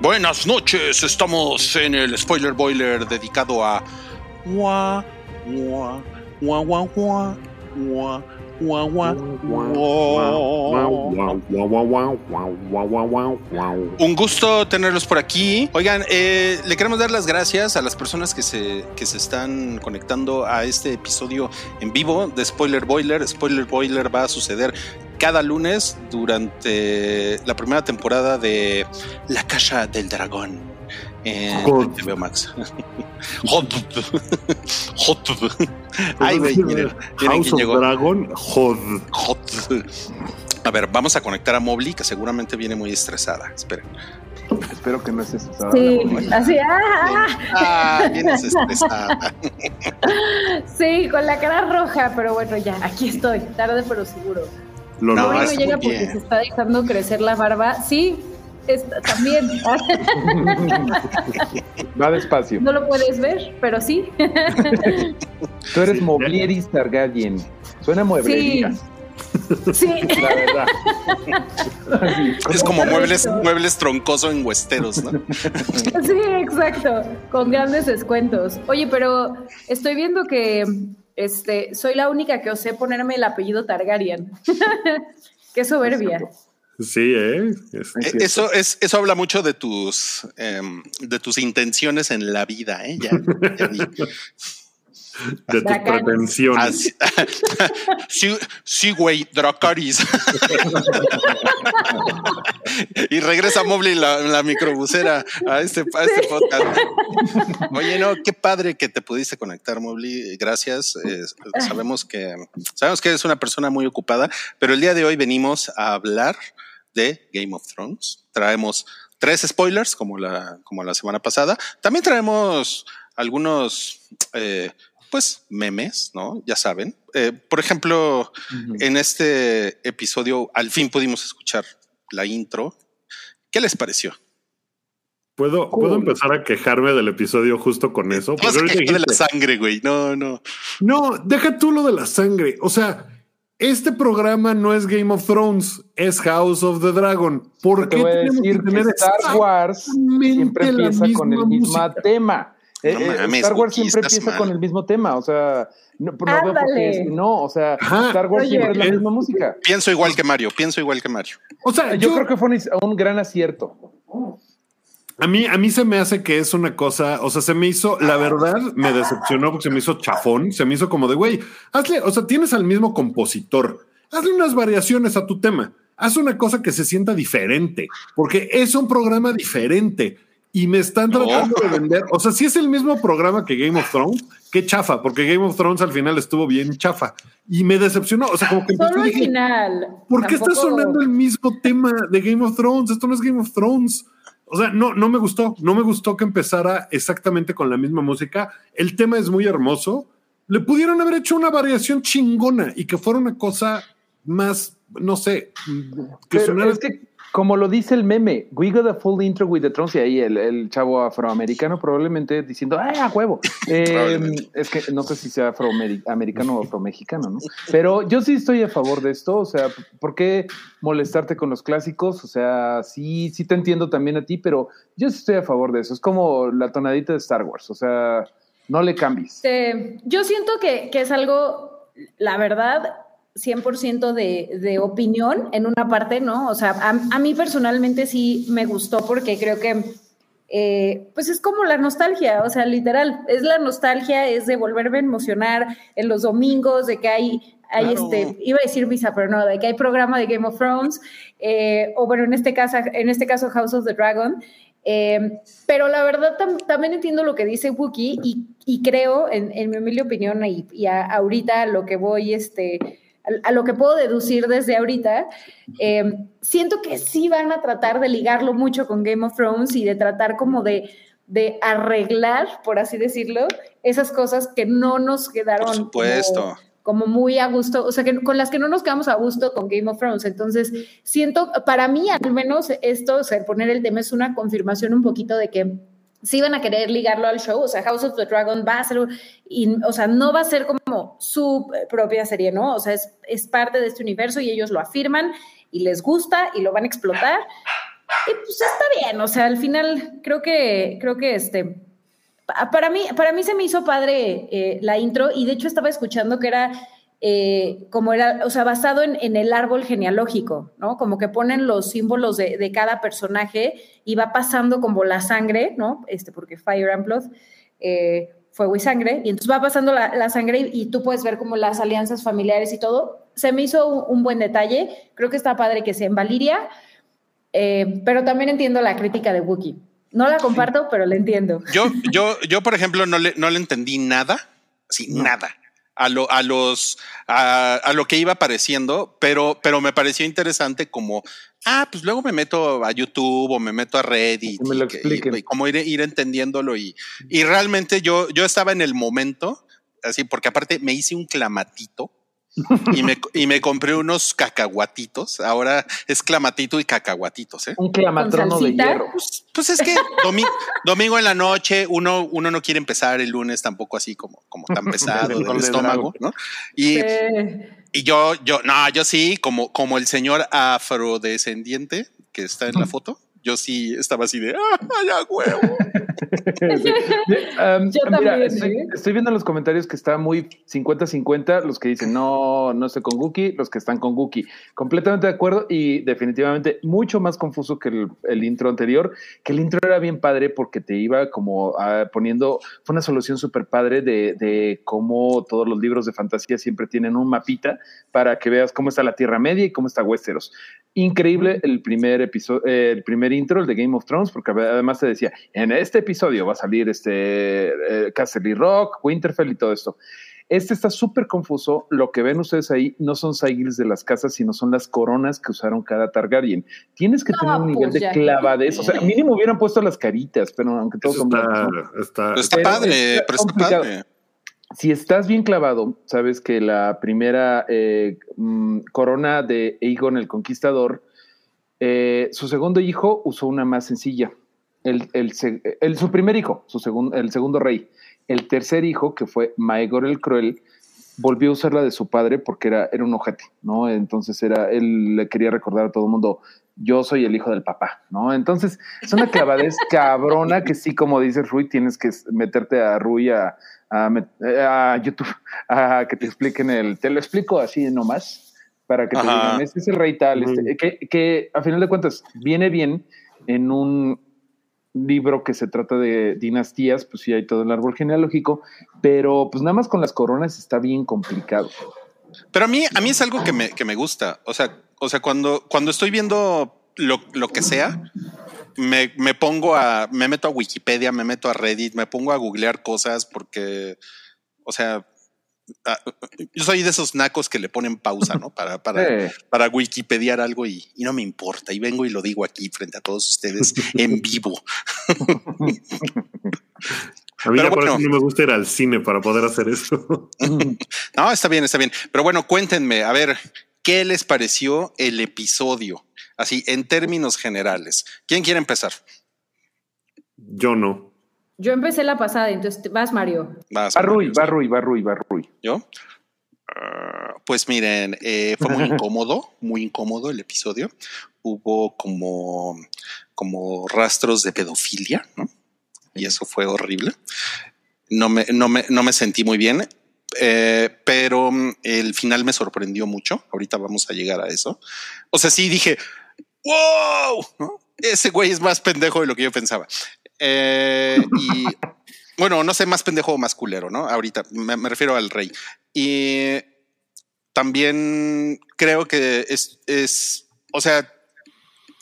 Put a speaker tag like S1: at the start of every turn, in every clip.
S1: Buenas noches, estamos en el Spoiler Boiler dedicado a... Un gusto tenerlos por aquí. Oigan, eh, le queremos dar las gracias a las personas que se, que se están conectando a este episodio en vivo de Spoiler Boiler. Spoiler Boiler va a suceder cada lunes durante la primera temporada de La Casa del Dragón en
S2: Hot.
S1: HBO Max. Hot. Hot. Ay, güey, miren, miren quién llegó.
S2: Dragon, Hod.
S1: Hot. A ver, vamos a conectar a Mobley, que seguramente viene muy estresada. Esperen.
S3: Espero que no estés estresada.
S4: Sí, así, ah,
S1: Ah, vienes estresada.
S4: sí, con la cara roja, pero bueno, ya, aquí estoy, tarde pero seguro.
S2: Lo
S1: No,
S4: No, llega porque
S1: bien.
S4: se está dejando crecer la barba. Sí, también.
S3: Va despacio.
S4: no lo puedes ver, pero sí.
S3: Tú eres
S2: Sí.
S3: Moblieris Targaryen. Suena mueblería.
S4: Sí,
S3: La verdad. Así,
S1: Es como muebles, muebles troncoso en Westeros, ¿no?
S4: sí, exacto, con grandes descuentos. Oye, pero estoy viendo que este, soy la única que osé ponerme el apellido Targaryen. Qué soberbia.
S2: Sí, ¿eh? Es-
S3: Es
S1: Eh. Eso, es, eso habla mucho de tus, em, de tus intenciones en la vida, ¿eh? Ya, ya vi.
S2: de tus pretensiones.
S1: Así- sí, sí, güey, Dracaris. y regresa Mobley la, la microbusera a este, a este podcast. Oye, no, qué padre que te pudiste conectar, Mobley. Gracias. Eh, sabemos que sabemos que eres una persona muy ocupada, pero el día de hoy venimos a hablar de Game of Thrones. Traemos tres spoilers, como la, como la semana pasada. También traemos algunos eh, pues memes, ¿no? Ya saben. Eh, por ejemplo, en este episodio al fin pudimos escuchar la intro. ¿Qué les pareció?
S2: ¿Puedo, ¿Puedo empezar a quejarme del episodio justo con eso? Porque
S1: de la sangre, güey. No, no.
S2: no, deja tú lo de la sangre. O sea, este programa no es Game of Thrones, es House of the Dragon. ¿Por
S3: Te
S2: qué
S3: voy a
S2: tenemos
S3: decir
S2: que tener
S3: que Star Wars siempre empieza con el
S2: misma
S3: mismo tema. Eh,
S1: No
S3: eh,
S1: mames,
S3: Star Wars siempre empieza
S1: mal.
S3: con el mismo tema. O sea, no, no veo por qué es- no, o sea,
S2: Ajá.
S3: Star Wars
S4: Oye,
S3: siempre es la misma música.
S1: Pienso igual que Mario, pienso igual que Mario.
S2: O sea,
S3: Yo, creo que fue un, un gran acierto.
S2: A mí, a mí se me hace que es una cosa, o sea, se me hizo, la verdad, me decepcionó porque se me hizo chafón, se me hizo como de, güey, hazle, o sea, tienes al mismo compositor, hazle unas variaciones a tu tema, haz una cosa que se sienta diferente, porque es un programa diferente y me están
S1: No.
S2: tratando de vender, o sea, si es el mismo programa que Game of Thrones, qué chafa, porque Game of Thrones al final estuvo bien chafa y me decepcionó, o sea, como que
S4: Solo al final.
S2: ¿Por qué está sonando el mismo tema de Game of Thrones? Esto no es Game of Thrones. O sea, no, no me gustó. No me gustó que empezara exactamente con la misma música. El tema es muy hermoso. Le pudieron haber hecho una variación chingona y que fuera una cosa más, no sé, que
S3: Pero
S2: sonara-
S3: es que, como lo dice el meme, we got a full intro with the Thrones y ahí el, el chavo afroamericano probablemente diciendo, ¡ay, a huevo! Eh,
S1: Probablemente.
S3: es que no sé si sea afroamericano o afromexicano, ¿no? Pero yo sí estoy a favor de esto, o sea, ¿por qué molestarte con los clásicos? O sea, sí, sí te entiendo también a ti, pero yo sí estoy a favor de eso. Es como la tonadita de Star Wars, o sea, no le cambies.
S4: Este, yo siento que, que es algo, la verdad, 100% de, de opinión en una parte, ¿no? O sea, a, a mí personalmente sí me gustó porque creo que, eh, pues es como la nostalgia, o sea, literal, es la nostalgia, es de volverme a emocionar en los domingos, de que hay, hay
S1: Claro.
S4: este, iba a decir visa, pero no, de que hay programa de Game of Thrones, eh, o bueno, en este, caso, en este caso House of the Dragon. Eh, pero la verdad tam- también entiendo lo que dice Wookie y, y creo, en, en mi humilde opinión, y, y a- ahorita lo que voy, este, a, a lo que puedo deducir desde ahorita, eh, siento que sí van a tratar de ligarlo mucho con Game of Thrones y de tratar como de, de arreglar, por así decirlo, esas cosas que no nos quedaron
S1: Por supuesto.
S4: como, como muy a gusto, o sea, que con las que no nos quedamos a gusto con Game of Thrones. Entonces, siento, para mí al menos esto, o sea, poner el tema es una confirmación un poquito de que sí van a querer ligarlo al show, o sea, House of the Dragon va a ser, y, o sea, no va a ser como su propia serie, ¿no? O sea, es, es parte de este universo y ellos lo afirman y les gusta y lo van a explotar. Y pues está bien, o sea, al final creo que, creo que este, para mí, para mí se me hizo padre eh, la intro y de hecho estaba escuchando que era eh, como era, o sea, basado en, en, el árbol genealógico, ¿no? Como que ponen los símbolos de, de, cada personaje y va pasando como la sangre, ¿no? Este, porque Fire and Blood, eh, fuego y sangre, y entonces va pasando la, la, sangre y, y, tú puedes ver como las alianzas familiares y todo. Se me hizo un, un buen detalle, creo que está padre que sea en Valiria, eh, pero también entiendo la crítica de Wookiee. No la comparto, sí. pero la entiendo.
S1: Yo, yo, yo, por ejemplo, no le, no le entendí nada, sí, no. nada a lo, a los, a, a, lo que iba apareciendo, pero, pero me pareció interesante como, ah, pues luego me meto a YouTube o me meto a Reddit
S3: me lo
S1: y, y, como ir, ir entendiéndolo y, y realmente yo, yo estaba en el momento, así, porque aparte me hice un clamatito y, me, y me compré unos cacahuatitos. Ahora es clamatito y cacahuatitos. ¿eh?
S3: Un clamatrono de hierro.
S1: Pues, pues es que domi domingo en la noche uno, uno no quiere empezar el lunes tampoco así como, como tan pesado del estómago, ¿no? Y, sí. y yo, yo, no, yo sí, como, como el señor afrodescendiente que está en la foto yo sí estaba así de, ¡ah, ya huevo!
S3: um, yo mira, también, estoy, ¿eh? estoy, viendo en los comentarios que está muy 50-50, los que dicen, no, no estoy con Guki, los que están con Guki. Completamente de acuerdo y definitivamente mucho más confuso que el, el intro anterior, que el intro era bien padre porque te iba como uh, poniendo, fue una solución súper padre de, de cómo todos los libros de fantasía siempre tienen un mapita para que veas cómo está la Tierra Media y cómo está Westeros. Increíble el primer episodio, eh, el primer intro, el de Game of Thrones, porque además te decía, en este episodio va a salir este eh, Castle Rock, Winterfell y todo esto. Este está súper confuso. Lo que ven ustedes ahí no son sigils de las casas, sino son las coronas que usaron cada Targaryen. Tienes que no, tener un nivel pues de clavadez. O sea, mínimo hubieran puesto las caritas, pero aunque todos son
S1: está, está, está, pero padre, está pero está padre
S3: si estás bien clavado, sabes que la primera eh, mmm, corona de Aegon el Conquistador, eh, su segundo hijo usó una más sencilla. El, el, el, su primer hijo, su segundo, el segundo rey. El tercer hijo, que fue Maegor el Cruel, volvió a usar la de su padre porque era, era un ojete, ¿no? Entonces era, él le quería recordar a todo el mundo, yo soy el hijo del papá, ¿no? Entonces es una clavadez cabrona que sí, como dice Rui, tienes que meterte a Rui a, a, a, YouTube a que te expliquen el, te lo explico así nomás, para que te Ajá. digan, este es el rey tal, este, que, que a final de cuentas viene bien en un libro que se trata de dinastías, pues sí hay todo el árbol genealógico, pero pues nada más con las coronas está bien complicado.
S1: Pero a mí, a mí es algo que me, que me gusta. O sea, o sea, cuando, cuando estoy viendo lo, lo que sea, me, me, pongo a, me meto a Wikipedia, me meto a Reddit, me pongo a googlear cosas porque, o sea, yo soy de esos nacos que le ponen pausa, ¿no? Para, para, sí. para Wikipediar algo y, y, no me importa. Y vengo y lo digo aquí frente a todos ustedes en vivo.
S2: A mí Pero por bueno, eso no me gusta ir al cine para poder hacer eso.
S1: no, está bien, está bien. Pero bueno, cuéntenme, a ver, ¿qué les pareció el episodio? Así, en términos generales. ¿Quién quiere empezar?
S2: Yo no.
S4: Yo empecé la pasada, entonces vas, Mario.
S1: Vas,
S3: va Rui, va Rui, va Rui, va Rui.
S1: ¿Yo? Uh, pues miren, eh, fue muy incómodo, muy incómodo el episodio. Hubo como, como rastros de pedofilia, ¿no? Y eso fue horrible. No me, no me, no me sentí muy bien. Eh, pero el final me sorprendió mucho. Ahorita vamos a llegar a eso. O sea, sí dije, wow, ¿no? ese güey es más pendejo de lo que yo pensaba. Eh, y bueno, no sé, más pendejo o más culero, ¿no? Ahorita me, me refiero al rey. Y también creo que es, es, o sea,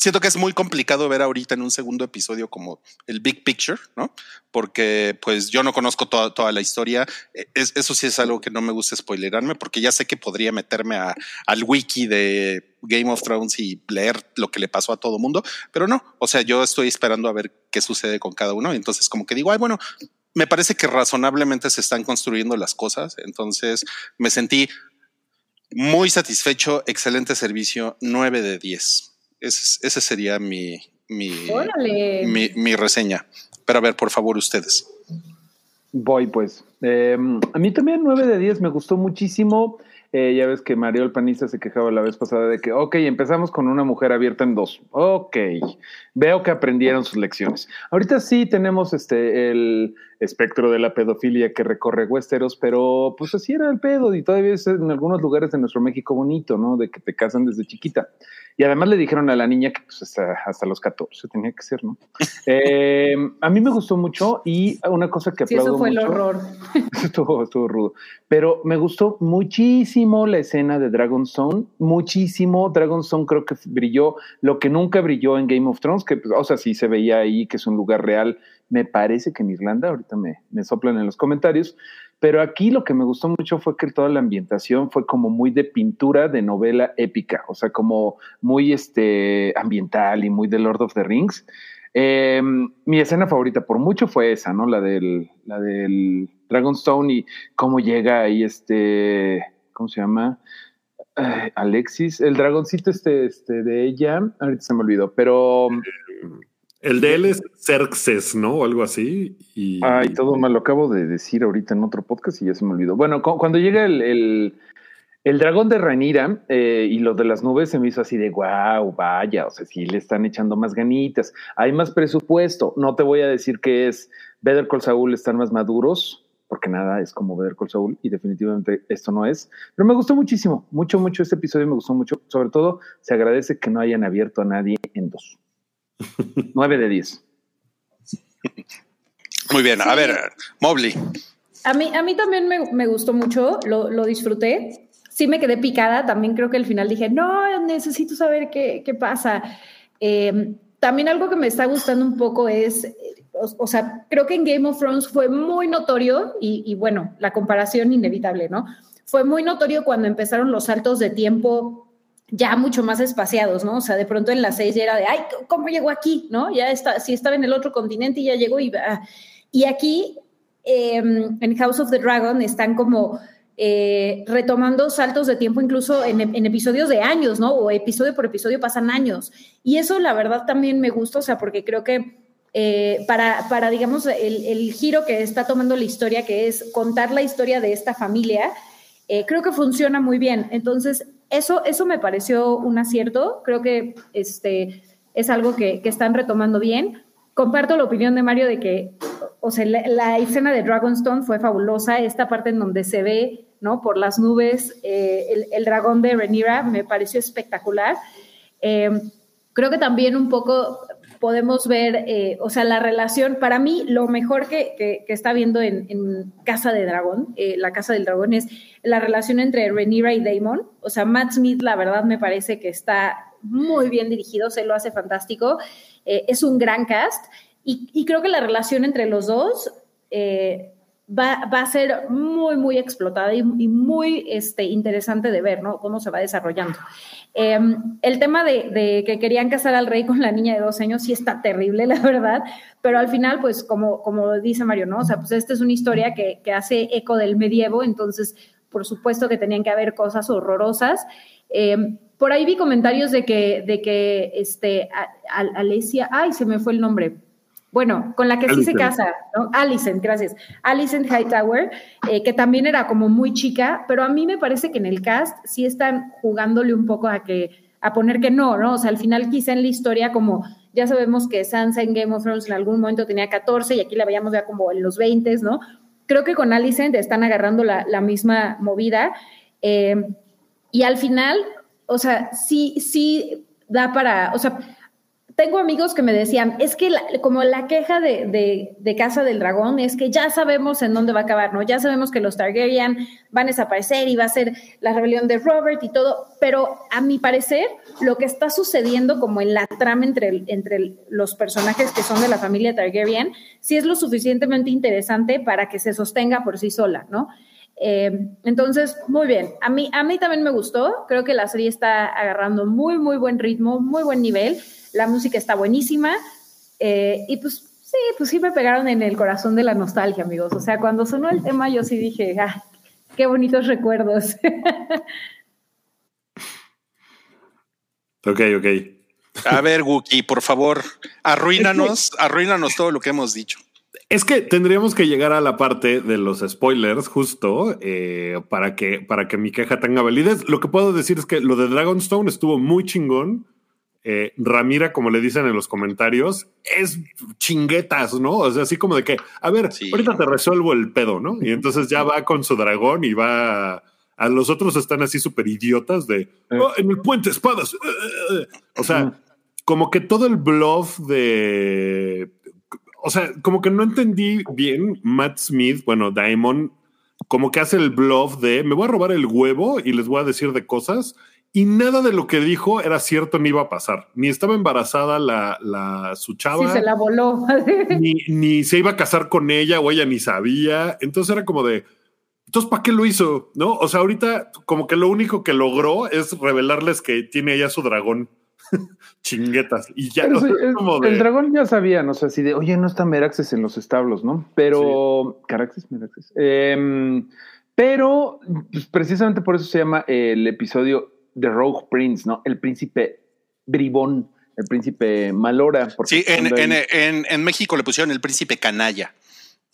S1: siento que es muy complicado ver ahorita en un segundo episodio como el big picture, ¿no? Porque pues yo no conozco toda, toda la historia. Es, eso sí es algo que no me gusta spoilerarme porque ya sé que podría meterme a, al wiki de Game of Thrones y leer lo que le pasó a todo mundo, pero no. O sea, yo estoy esperando a ver qué sucede con cada uno. Entonces como que digo, ay, bueno, me parece que razonablemente se están construyendo las cosas. Entonces me sentí muy satisfecho, excelente servicio, 9 de 10. Ese, ese sería mi, mi, mi, mi, reseña. Pero a ver, por favor, ustedes.
S3: Voy pues. Eh, a mí también 9 de 10 me gustó muchísimo. Eh, ya ves que Mario el panista se quejaba la vez pasada de que, ok, empezamos con una mujer abierta en dos. Ok, veo que aprendieron sus lecciones. Ahorita sí tenemos este el espectro de la pedofilia que recorre Westeros, pero pues así era el pedo y todavía es en algunos lugares de nuestro México bonito, ¿no? De que te casan desde chiquita. Y además le dijeron a la niña que pues, hasta, hasta los 14 tenía que ser, ¿no? Eh, a mí me gustó mucho y una cosa que
S4: Sí,
S3: aplaudo
S4: eso fue el
S3: mucho-
S4: horror.
S3: estuvo, estuvo rudo. Pero me gustó muchísimo la escena de Dragonstone, muchísimo. Dragonstone creo que brilló lo que nunca brilló en Game of Thrones, que, pues, o sea, sí se veía ahí que es un lugar real. Me parece que en Irlanda, ahorita me, me soplan en los comentarios. Pero aquí lo que me gustó mucho fue que toda la ambientación fue como muy de pintura de novela épica, o sea, como muy este, ambiental y muy de Lord of the Rings. Eh, mi escena favorita por mucho fue esa, ¿no? La del, la del Dragonstone y cómo llega ahí este, ¿cómo se llama? Alexis, el dragoncito este, este de ella, ahorita se me olvidó, pero
S2: El de él es Xerxes, ¿no? O algo así. Y
S3: ay, todo mal lo acabo de decir ahorita en otro podcast y ya se me olvidó. Bueno, cu- cuando llega el, el, el dragón de Ranira eh, y lo de las nubes se me hizo así de wow, vaya, o sea, sí le están echando más ganitas, hay más presupuesto. No te voy a decir que es Better Call Saul están más maduros, porque nada es como Better Call Saul y definitivamente esto no es. Pero me gustó muchísimo, mucho, mucho este episodio me gustó mucho. Sobre todo se agradece que no hayan abierto a nadie en dos. 9 de 10.
S1: Muy bien, a ver, Mobley.
S4: A mí, a mí también me, me gustó mucho, lo, lo disfruté. Sí me quedé picada, también creo que al final dije, no, necesito saber qué, qué pasa. Eh, también algo que me está gustando un poco es, eh, o, o sea, creo que en Game of Thrones fue muy notorio, y, y bueno, la comparación inevitable, ¿no? Fue muy notorio cuando empezaron los saltos de tiempo ya mucho más espaciados, ¿no? O sea, de pronto en las seis ya era de, ay, ¿cómo llegó aquí? ¿No? Ya está, si estaba en el otro continente y ya llegó y... ah. Y aquí, eh, en House of the Dragon, están como eh, retomando saltos de tiempo incluso en, en, episodios de años, ¿no? O episodio por episodio pasan años. Y eso la verdad también me gusta, o sea, porque creo que eh, para, para, digamos, el, el, giro que está tomando la historia, que es contar la historia de esta familia, eh, creo que funciona muy bien. Entonces, eso, eso me pareció un acierto. Creo que este, es algo que, que están retomando bien. Comparto la opinión de Mario de que, o sea, la, escena de Dragonstone fue fabulosa. Esta parte en donde se ve, ¿no? Por las nubes, eh, el, dragón de Rhaenyra me pareció espectacular. Eh, creo que también un poco podemos ver, eh, o sea, la relación, para mí lo mejor que, que, que está viendo en, en, Casa de Dragón, eh, la Casa del Dragón, es la relación entre Rhaenyra y Daemon. O sea, Matt smith la verdad me parece que está muy bien dirigido, se lo hace fantástico, eh, es un gran cast y, y, creo que la relación entre los dos eh, va, va, a ser muy, muy explotada y, y, muy este, interesante de ver, ¿no? Cómo se va desarrollando. Eh, el tema de, que querían casar al rey con la niña de dos años sí está terrible, la verdad, pero al final, pues como, dice Mario, ¿no? O sea, pues esta es una historia que, hace eco del medievo, entonces, por supuesto que tenían que haber cosas horrorosas. Eh, por ahí vi comentarios de que, de que este, a, Alesia, ay, se me fue el nombre, bueno, con la que sí se casa, ¿no? Alicent, gracias. Alicent Hightower, eh, que también era como muy chica, pero a mí me parece que en el cast sí están jugándole un poco a que a poner que no, ¿no? O sea, al final quizá en la historia como ya sabemos que Sansa en Game of Thrones en algún momento tenía 14 y aquí la veíamos ya como en los 20, ¿no? Creo que con Alicent están agarrando la, la misma movida eh, y al final, o sea, sí, sí da para, o sea, tengo amigos que me decían, es que como la queja de, Casa del Dragón es que ya sabemos en dónde va a acabar, ¿no? Ya sabemos que los Targaryen van a desaparecer y va a ser la rebelión de Robert y todo, pero a mi parecer lo que está sucediendo como en la trama entre, entre los personajes que son de la familia Targaryen, sí es lo suficientemente interesante para que se sostenga por sí sola, ¿no? Eh, entonces, muy bien. A mí, a mí también me gustó. Creo que la serie está agarrando muy, muy buen ritmo, muy buen nivel. La música está buenísima. Eh, y pues sí, pues sí me pegaron en el corazón de la nostalgia, amigos. O sea, cuando sonó el tema, yo sí dije, ah, qué bonitos recuerdos.
S2: ok, ok.
S1: A ver, Wookie, por favor, arruínanos, arruínanos todo lo que hemos dicho.
S2: Es que tendríamos que llegar a la parte de los spoilers justo eh, para, que, para que mi queja tenga validez. Lo que puedo decir es que lo de Dragonstone estuvo muy chingón. Eh, Ramira, como le dicen en los comentarios, es chinguetas, ¿no? O sea, así como de que, a ver,
S1: Sí.
S2: ahorita te resuelvo el pedo, ¿no? Y entonces ya va con su dragón y va... A los otros están así súper idiotas de, "Oh, en el puente espadas. O sea, como que todo el bluff de... O sea, como que no entendí bien Matt Smith, bueno, Diamond, como que hace el bluff de, me voy a robar el huevo y les voy a decir de cosas. Y nada de lo que dijo era cierto ni iba a pasar. Ni estaba embarazada la, la su chava
S4: Sí, se la voló.
S2: ni, ni se iba a casar con ella o ella ni sabía. Entonces era como de, entonces, ¿para qué lo hizo? ¿No? O sea, ahorita como que lo único que logró es revelarles que tiene ella su dragón. Chinguetas. Y ya,
S3: Pero
S2: o sea,
S3: sí, el,
S2: como de-
S3: el dragón ya sabía, no sé, así de, oye, no está Meraxes en los establos, ¿no? Pero, Caraxes, Meraxes. Em, pero, pues, precisamente por eso se llama el episodio The Rogue Prince, ¿no? El príncipe bribón, el príncipe malora.
S1: Sí, en, en,
S3: ahí,
S1: en, en México le pusieron el príncipe canalla.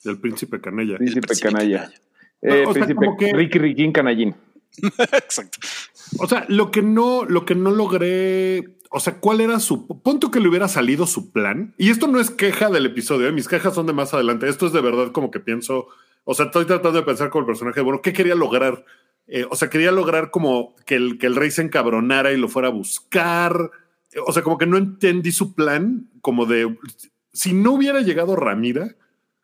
S2: el príncipe
S3: príncipe,
S1: el príncipe
S3: canalla.
S1: canalla.
S3: Eh,
S2: O sea,
S3: príncipe
S2: como que-
S3: Ricky Riquín Canallín.
S1: Exacto.
S2: O sea, lo que no, lo que no logré, o sea, ¿cuál era su punto que le hubiera salido su plan? Y esto no es queja del episodio, ¿eh? mis quejas son de más adelante. Esto es de verdad como que pienso, o sea, estoy tratando de pensar con el personaje, bueno, ¿qué quería lograr? Eh, o sea, quería lograr como que el, que el rey se encabronara y lo fuera a buscar. O sea, como que no entendí su plan, como de, si no hubiera llegado Ramira,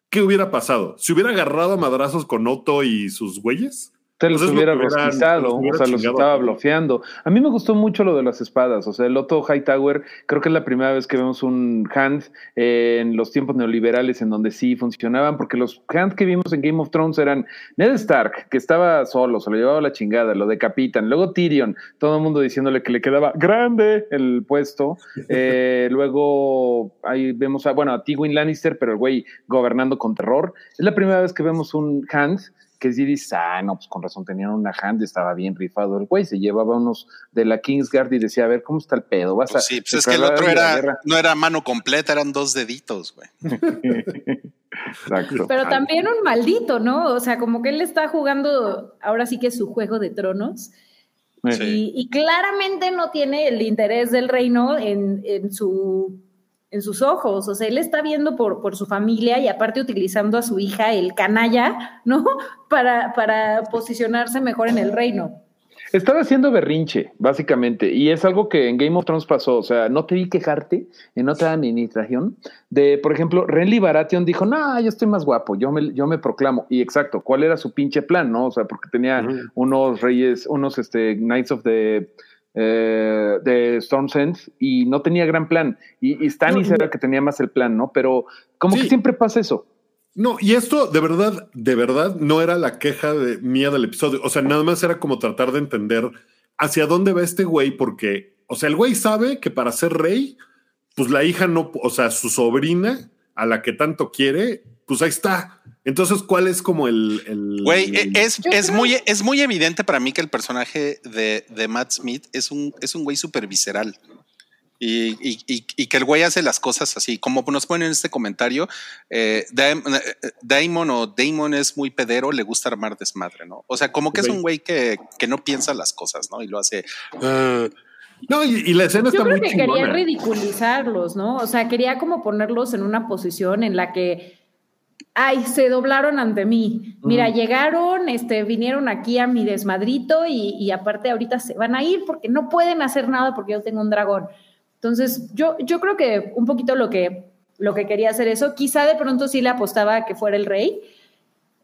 S2: ¿qué hubiera pasado? ¿Se hubiera agarrado a madrazos con Otto y sus güeyes?
S3: Los
S2: Pues lo
S3: hubiera rostizado, o sea, los estaba bloqueando. A mí me gustó mucho lo de las espadas, o sea, el Otto Hightower, creo que es la primera vez que vemos un hand eh, en los tiempos neoliberales en donde sí funcionaban, porque los hand que vimos en Game of Thrones eran Ned Stark, que estaba solo, se lo llevaba la chingada, lo decapitan, luego Tyrion, todo el mundo diciéndole que le quedaba grande el puesto, Eh, luego ahí vemos a, bueno, a Tywin Lannister, pero el güey gobernando con terror. Es la primera vez que vemos un hand que sí dices, ah, no, pues con razón tenían una hand, estaba bien rifado el güey, se llevaba unos de la Kingsguard y decía, a ver, ¿cómo está el pedo? ¿Vas
S1: Pues
S3: a
S1: sí, pues es que el otro era,
S3: guerra?"
S1: no era mano completa, eran dos deditos, güey.
S3: Exacto.
S4: Pero también un maldito, ¿no? O sea, como que él está jugando ahora sí que su juego de tronos.
S3: Eh,
S1: Sí.
S4: Y, y claramente no tiene el interés del reino en, en su, en sus ojos. O sea, él está viendo por, por su familia y aparte utilizando a su hija, el canalla, ¿no? Para, para posicionarse mejor en el reino.
S3: Estaba haciendo berrinche, básicamente, y es algo que en Game of Thrones pasó. O sea, no te vi quejarte en otra administración de, por ejemplo, Renly Baratheon dijo, no, yo estoy más guapo, yo me, yo me proclamo. Y exacto, ¿cuál era su pinche plan, no? O sea, porque tenía unos reyes, unos este, Knights of the, eh, de Storm's End y no tenía gran plan. Y,
S2: No,
S3: era el que tenía más el plan, ¿no? Pero como
S2: Sí.
S3: que siempre pasa eso.
S2: No, y esto de verdad, de verdad no era la queja de, mía del episodio. O sea, nada más era como tratar de entender hacia dónde va este güey, porque, o sea, el güey sabe que para ser rey, pues la hija no, o sea, su sobrina, a la que tanto quiere, pues ahí está. Entonces, ¿cuál es como el. el-
S1: Güey, e- es, muy, es muy evidente para mí que el personaje de, de Matt Smith es un, es un güey súper visceral. Y, y- y- y que el güey hace las cosas así, como nos ponen en este comentario, eh, eh, Damon o Damon es muy pedero, le gusta armar desmadre, ¿no? O sea, como que es un güey que, que no piensa las cosas, ¿no? Y lo hace. "Ah".
S2: No, y, y la escena
S4: Yo
S2: está
S4: creo
S2: muy
S4: que quería ridiculizarlos, ¿no? O sea, quería como ponerlos en una posición en la que, ay, se doblaron ante mí. Mira, llegaron, este, vinieron aquí a mi desmadrito y, y aparte ahorita se van a ir porque no pueden hacer nada porque yo tengo un dragón. Entonces, yo, yo creo que un poquito lo que, lo que quería hacer eso, quizá de pronto sí le apostaba a que fuera el rey,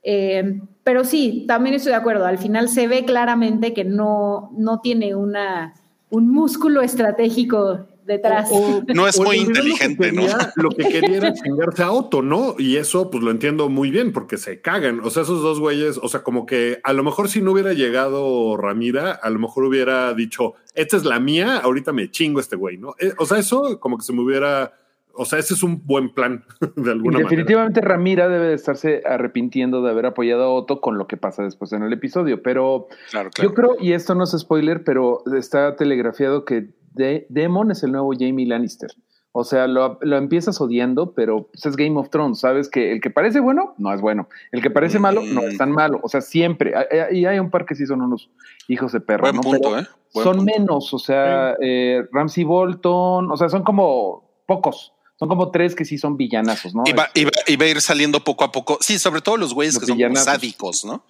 S4: eh, pero sí, también estoy de acuerdo. Al final se ve claramente que no, no tiene una, un músculo estratégico detrás.
S2: O-
S1: No es muy inteligente,
S2: lo que
S1: ¿no?
S2: Lo que quería era chingarse a Otto, ¿no? Y eso pues lo entiendo muy bien porque se cagan. O sea, esos dos güeyes, o sea, como que a lo mejor si no hubiera llegado Ramira, a lo mejor hubiera dicho, esta es la mía, ahorita me chingo este güey, ¿no? Eh, o sea, eso como que se me hubiera, o sea, ese es un buen plan de alguna manera.
S3: Definitivamente Ramira debe de estarse arrepintiendo de haber apoyado a Otto con lo que pasa después en el episodio, pero
S1: Claro, claro.
S3: yo creo, y esto no es spoiler, pero está telegrafiado que de Demon es el nuevo Jamie Lannister. O sea, lo, lo empiezas odiando, pero pues, es Game of Thrones. Sabes que el que parece bueno no es bueno. El que parece malo no es tan malo. O sea, siempre. Y hay un par que sí son unos hijos de perro.
S1: Buen
S3: ¿no?
S1: punto,
S3: Pero
S1: ¿eh? Buen
S3: son
S1: punto.
S3: menos. O sea, eh, Ramsey Bolton. O sea, son como pocos. Son como tres que sí son villanazos, ¿no?
S1: Y va, y va- y va a ir saliendo poco a poco. Sí, sobre todo los güeyes
S3: Los
S1: que son sádicos, ¿no?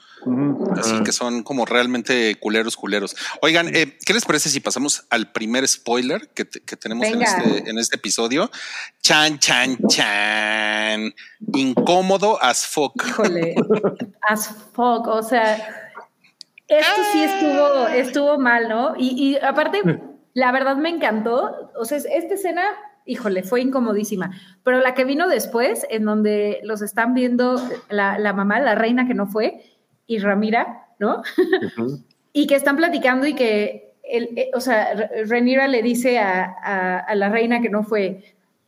S1: Así que son como realmente culeros, culeros. Oigan, eh, ¿qué les parece si pasamos al primer spoiler que, te- que tenemos en este, en este episodio? Chan, chan, chan. Incómodo as fuck.
S4: Híjole, as fuck, o sea, esto sí estuvo, estuvo mal, ¿no? Y, y aparte, la verdad me encantó, o sea, esta escena, híjole, fue incomodísima, pero la que vino después, en donde los están viendo la, la mamá, la reina que no fue, y Ramira, ¿no? Y que están platicando y que, el, eh, o sea, Re- Rhaenyra le dice a, a- a la reina que no fue,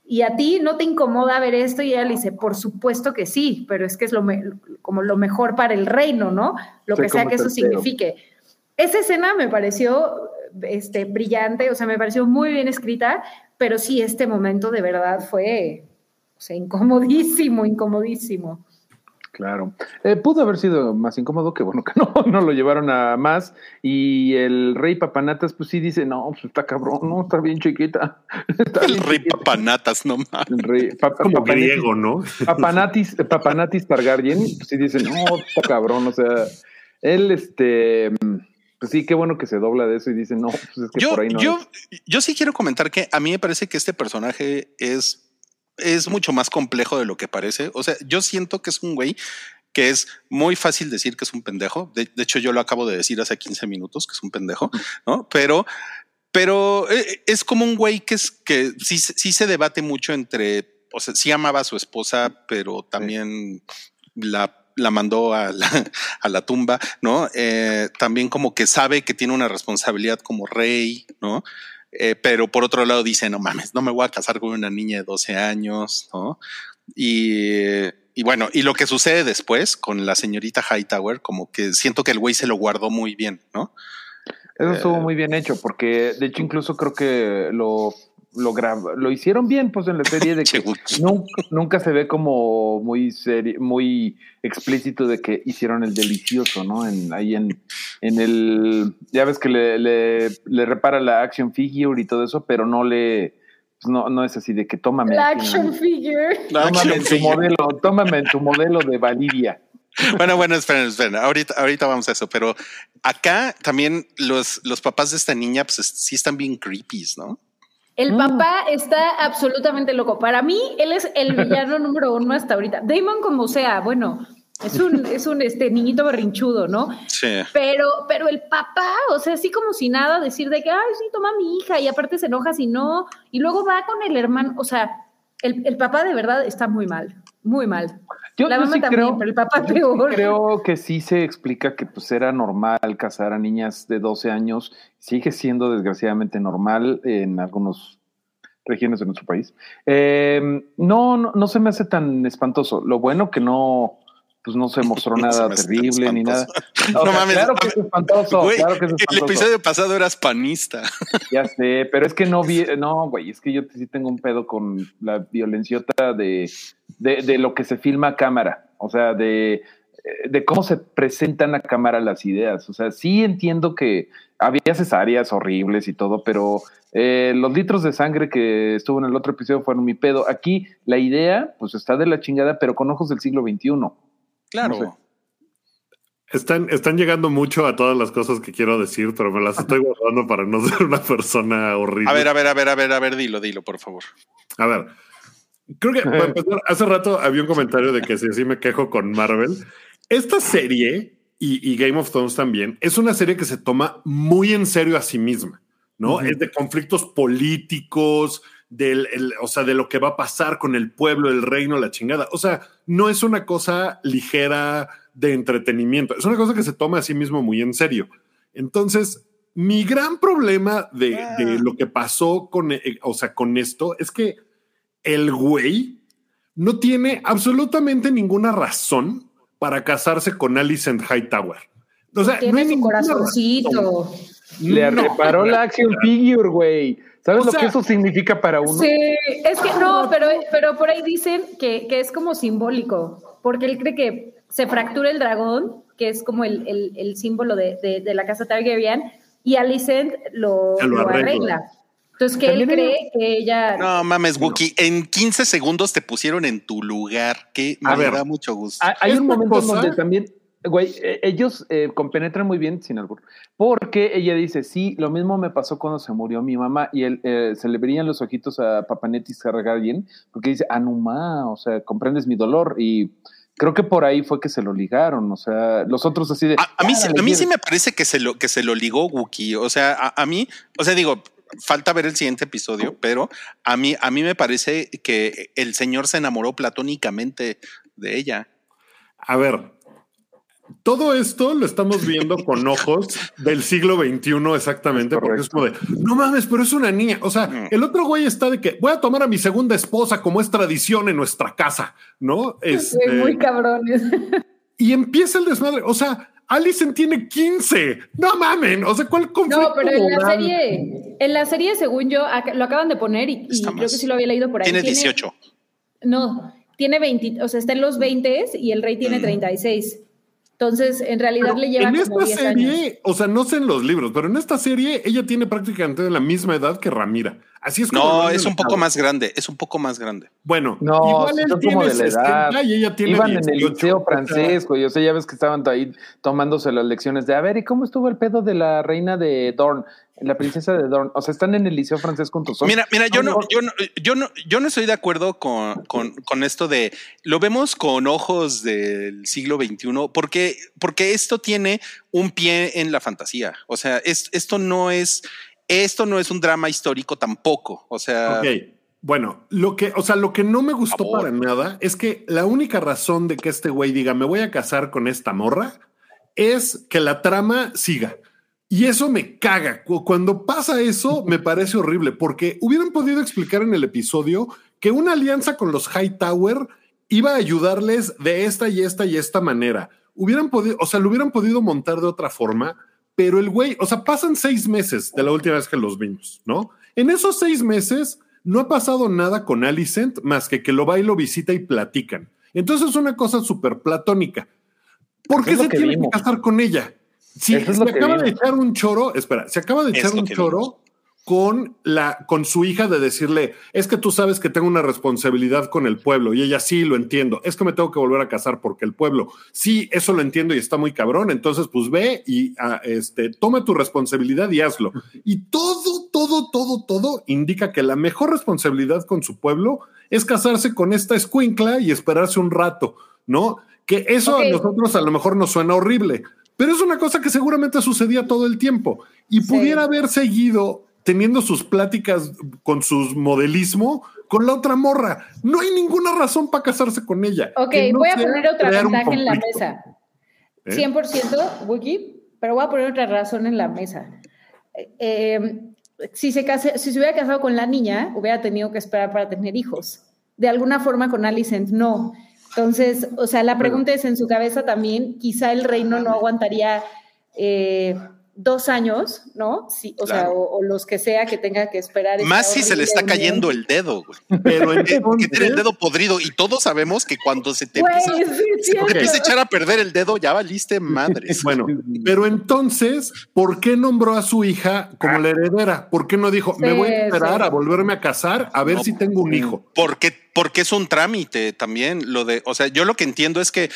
S4: ¿y a ti no te incomoda ver esto? Y ella le dice, por supuesto que sí, pero es que es lo me- como lo mejor para el reino, ¿no? Lo que sea que eso
S3: tercero.
S4: signifique. Esa escena me pareció este, brillante, o sea, me pareció muy bien escrita, pero sí, este momento de verdad fue, o sea, incomodísimo, incomodísimo.
S3: Claro. Eh, pudo haber sido más incómodo, que bueno que no, no lo llevaron a más. Y el rey Papanatas, pues sí dice, no, pues está cabrón, no, está bien chiquita. Está
S1: El
S3: bien
S1: rey
S3: chiquita".
S1: papanatas, no mames.
S3: El rey pa-
S2: Como
S3: Papanatis-
S2: griego, ¿no?
S3: Papanatis, Papanatis Targaryen, pues sí dice, no, está cabrón, o sea, él, este, pues sí, qué bueno que se dobla de eso y dice, no, pues es que
S1: Yo,
S3: por ahí no.
S1: yo,
S3: es".
S1: yo sí quiero comentar que a mí me parece que este personaje es, es mucho más complejo de lo que parece. O sea, yo siento que es un güey que es muy fácil decir que es un pendejo. De, de hecho, yo lo acabo de decir hace 15 minutos que es un pendejo, ¿no? Pero, pero eh, es como un güey que es que sí, sí se debate mucho entre, o sea, sí amaba a su esposa, pero también la la mandó a la, a la tumba, ¿no? Eh, también como que sabe que tiene una responsabilidad como rey, ¿no? Eh, pero por otro lado dice, no mames, no me voy a casar con una niña de 12 años, ¿no? Y, y bueno, y lo que sucede después con la señorita Hightower, como que siento que el güey se lo guardó muy bien, ¿no?
S3: Eso estuvo
S1: Eh,
S3: muy bien hecho, porque de hecho incluso creo que lo, lo, lo hicieron bien, pues en la serie de que nunca, nunca se ve como muy muy explícito de que hicieron el delicioso, ¿no? En, ahí en, en el, ya ves que le, le, le repara la action figure y todo eso, pero no le, pues no, no es así de que tómame.
S4: La action figure.
S1: La
S3: Tómame
S1: action
S3: en tu
S1: figure.
S3: modelo, tómame en tu modelo de Valiria.
S1: Bueno, bueno, esperen, esperen. Ahorita, ahorita vamos a eso, pero acá también los, los papás de esta niña, pues es- sí están bien creepy, ¿no?
S4: El papá está absolutamente loco. Para mí, él es el villano número uno hasta ahorita. Damon, como sea, bueno, es un, es un este, niñito berrinchudo, ¿no?
S1: Sí.
S4: Pero, pero el papá, o sea, así como si nada, decir de que, ay, sí, toma a mi hija, y aparte se enoja si no, y luego va con el hermano, o sea, el, el papá de verdad está muy mal, muy mal.
S3: Yo,
S4: La
S3: yo
S4: mamá
S3: sí
S4: también,
S3: creo,
S4: pero el papá
S3: yo sí
S4: peor.
S3: creo que sí se explica que pues era normal casar a niñas de 12 años. Sigue siendo desgraciadamente normal en algunas regiones de nuestro país. Eh, no, no, no se me hace tan espantoso. Lo bueno que no, pues no se mostró
S1: No
S3: nada terrible ni nada.
S1: No
S3: sea,
S1: mames,
S3: claro que es espantoso,
S1: Güey,
S3: claro que es
S1: el episodio pasado eras panista.
S3: Ya sé, pero es que no vi, no, güey, es que yo sí tengo un pedo con la violenciota de, de, de lo que se filma a cámara, o sea, de, de cómo se presentan a cámara las ideas. O sea, sí entiendo que había cesáreas horribles y todo, pero eh, los litros de sangre que estuvo en el otro episodio fueron mi pedo. Aquí la idea, pues está de la chingada, pero con ojos del siglo XXI.
S1: Claro.
S3: No sé.
S2: Están, están llegando mucho a todas las cosas que quiero decir, pero me las estoy guardando para no ser una persona horrible.
S1: A ver, a ver, a ver, a ver, a ver, dilo, dilo, por favor.
S2: A ver, creo que para empezar, hace rato había un comentario de que si así me quejo con Marvel. Esta serie y, y Game of Thrones también es una serie que se toma muy en serio a sí misma, ¿no?
S3: Ujú.
S2: Es de conflictos políticos, del, el- o sea, de lo que va a pasar con el pueblo, el reino, la chingada. O sea, no es una cosa ligera de entretenimiento, es una cosa que se toma a sí mismo muy en serio. Entonces, mi gran problema de, de lo que pasó con, eh, o sea, con esto es que el güey no tiene absolutamente ninguna razón para casarse con Alicent Hightower. O sea,
S4: Tiene
S2: no hay
S4: su corazoncito.
S2: razón.
S3: Le
S2: No.
S3: reparó la action figure, güey. ¿Sabes
S2: O
S3: lo
S2: sea-
S3: que eso significa para uno?
S4: Sí, es que no, pero, pero por ahí dicen que, que es como simbólico, porque él cree que se fractura el dragón, que es como el, el- el símbolo de, de- de la casa Targaryen, y Alicent lo,
S2: Que lo
S4: lo
S2: arregla.
S4: Entonces, que él cree que ella...
S1: No mames, Wookie, en 15 segundos te pusieron en tu lugar, que
S2: A
S1: me
S2: ver.
S1: da mucho gusto.
S3: Ah, Hay un momento
S2: cosa-
S3: donde también, güey, eh, ellos eh, compenetran muy bien sin albur, porque ella dice, sí, lo mismo me pasó cuando se murió mi mamá y él, eh, se le brillan los ojitos a Papanetti Targaryen, porque dice, ah, no ma, o sea, comprendes mi dolor y creo que por ahí fue que se lo ligaron, o sea, los otros así de...
S1: A, a mí, sí-
S3: "Árale,
S1: a mí sí
S3: quieres".
S1: me parece que se lo, que se lo ligó Wookie. O sea, a, a mí, o sea, digo, falta ver el siguiente episodio, pero a mí, a mí me parece que el señor se enamoró platónicamente de ella.
S2: A ver, todo esto lo estamos viendo con ojos del siglo XXI exactamente,
S3: Es
S2: porque es como de, no mames, pero es una niña. O sea,
S1: Mm.
S2: el otro güey está de que voy a tomar a mi segunda esposa como es tradición en nuestra casa, ¿no? Este,
S4: Güey, muy cabrones.
S2: y empieza el desmadre. O sea, Alison tiene 15. No mamen. O sea, ¿cuál conflicto?
S4: No, pero en la
S2: moral?
S4: serie, en la serie, según yo, lo acaban de poner y, creo que sí lo había leído por ahí.
S1: Tiene 18.
S4: No, tiene 20, o sea, está en los 20 y el rey tiene
S1: Mm.
S4: 36. Entonces, en realidad le lleva
S2: en
S4: como
S2: esta
S4: 10 años.
S2: serie, o sea, no sé en los libros, pero en esta serie ella tiene prácticamente la misma edad que Ramira. Así es como
S1: No, es un poco más grande, es un poco más grande.
S2: Bueno,
S3: No,
S2: igual él tiene
S3: como de la
S2: 60
S3: edad.
S2: y ella tiene
S3: Iban en el
S2: 18.
S3: liceo francés, güey. O sea, ya ves que estaban ahí tomándose las lecciones de, a ver, ¿y cómo estuvo el pedo de la reina de Dorn? La princesa de Dorn. O sea, están en el liceo francés juntos. Son-
S1: Mira, mira, yo no, yo no, yo no, yo no estoy de acuerdo con, con, con esto de lo vemos con ojos del siglo XXI, porque, porque esto tiene un pie en la fantasía. O sea, es, esto no es, esto no es un drama histórico tampoco. O sea.
S2: Bueno, lo que, o sea, lo que no me gustó para nada es que la única razón de que este güey diga me voy a casar con esta morra es que la trama siga. Y eso me caga. Cu- Cuando pasa eso, me parece horrible, porque hubieran podido explicar en el episodio que una alianza con los Hightower iba a ayudarles de esta y esta y esta manera. Hubieran podido, o sea, lo hubieran podido montar de otra forma, pero el güey, o sea, pasan seis meses de la última vez que los vimos, ¿no? En esos seis meses no ha pasado nada con Alicent más que que lo va y lo visita y platican. Entonces es una cosa súper platónica. ¿Por qué se
S3: que
S2: tiene
S3: vimos.
S2: que casar con ella? Si se acaba de echar un choro, espera, se acaba de
S1: Es
S2: echar un choro
S1: vimos.
S2: Con la con su hija de decirle, es que tú sabes que tengo una responsabilidad con el pueblo y ella sí lo entiendo, es que me tengo que volver a casar porque el pueblo, sí, eso lo entiendo y está muy cabrón, entonces pues ve y ah, este toma tu responsabilidad y hazlo. Y todo, todo, todo, todo indica que la mejor responsabilidad con su pueblo es casarse con esta escuincla y esperarse un rato, ¿no? Que eso a nosotros a lo mejor nos suena horrible, pero es una cosa que seguramente sucedía todo el tiempo y
S4: Sí.
S2: pudiera haber seguido teniendo sus pláticas con sus modelismo con la otra morra. No hay ninguna razón para casarse con ella.
S4: Ok,
S2: no
S4: voy a poner otra ventaja en la mesa.
S2: ¿Eh?
S4: 100% Wookie, pero voy a poner otra razón en la mesa. Eh, eh, si, se case- si se hubiera casado con la niña, hubiera tenido que esperar para tener hijos. De alguna forma con Alicent, no. Entonces, o sea, la pregunta es en su cabeza también, quizá el reino no aguantaría eh, dos años, ¿no? Sí, o sea, o, o los que sea que tenga que esperar.
S1: más si se le está cayendo el dedo, güey.
S2: Pero
S1: Que- que tiene el dedo podrido y todos sabemos que cuando se te
S4: Güey,
S1: empieza,
S4: sí,
S1: se te empieza a echar a perder el dedo, ya valiste madres.
S2: Bueno, pero entonces, ¿por qué nombró a su hija como la heredera? ¿Por qué no dijo, me voy a esperar
S4: sí.
S2: a volverme a casar a ver
S1: No,
S2: si tengo un hijo?
S1: Porque, porque es un trámite también. Lo de, o sea, yo lo que entiendo es que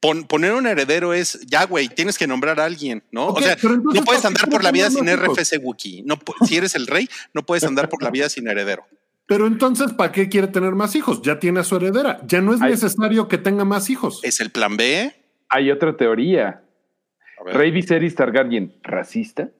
S1: pon- poner un heredero es ya, güey, tienes que nombrar a alguien, ¿no? O sea,
S2: entonces,
S1: no puedes
S2: ¿para qué
S1: andar por la vida sin? RFC Wookiee. No, si eres el rey, no puedes andar por la vida sin heredero.
S2: Pero entonces, ¿para qué quiere tener más hijos? Ya tiene a su heredera. Ya no es necesario que tenga más hijos.
S1: Es el plan B.
S3: Hay otra teoría. Rey Viserys Targaryen, ¿racista?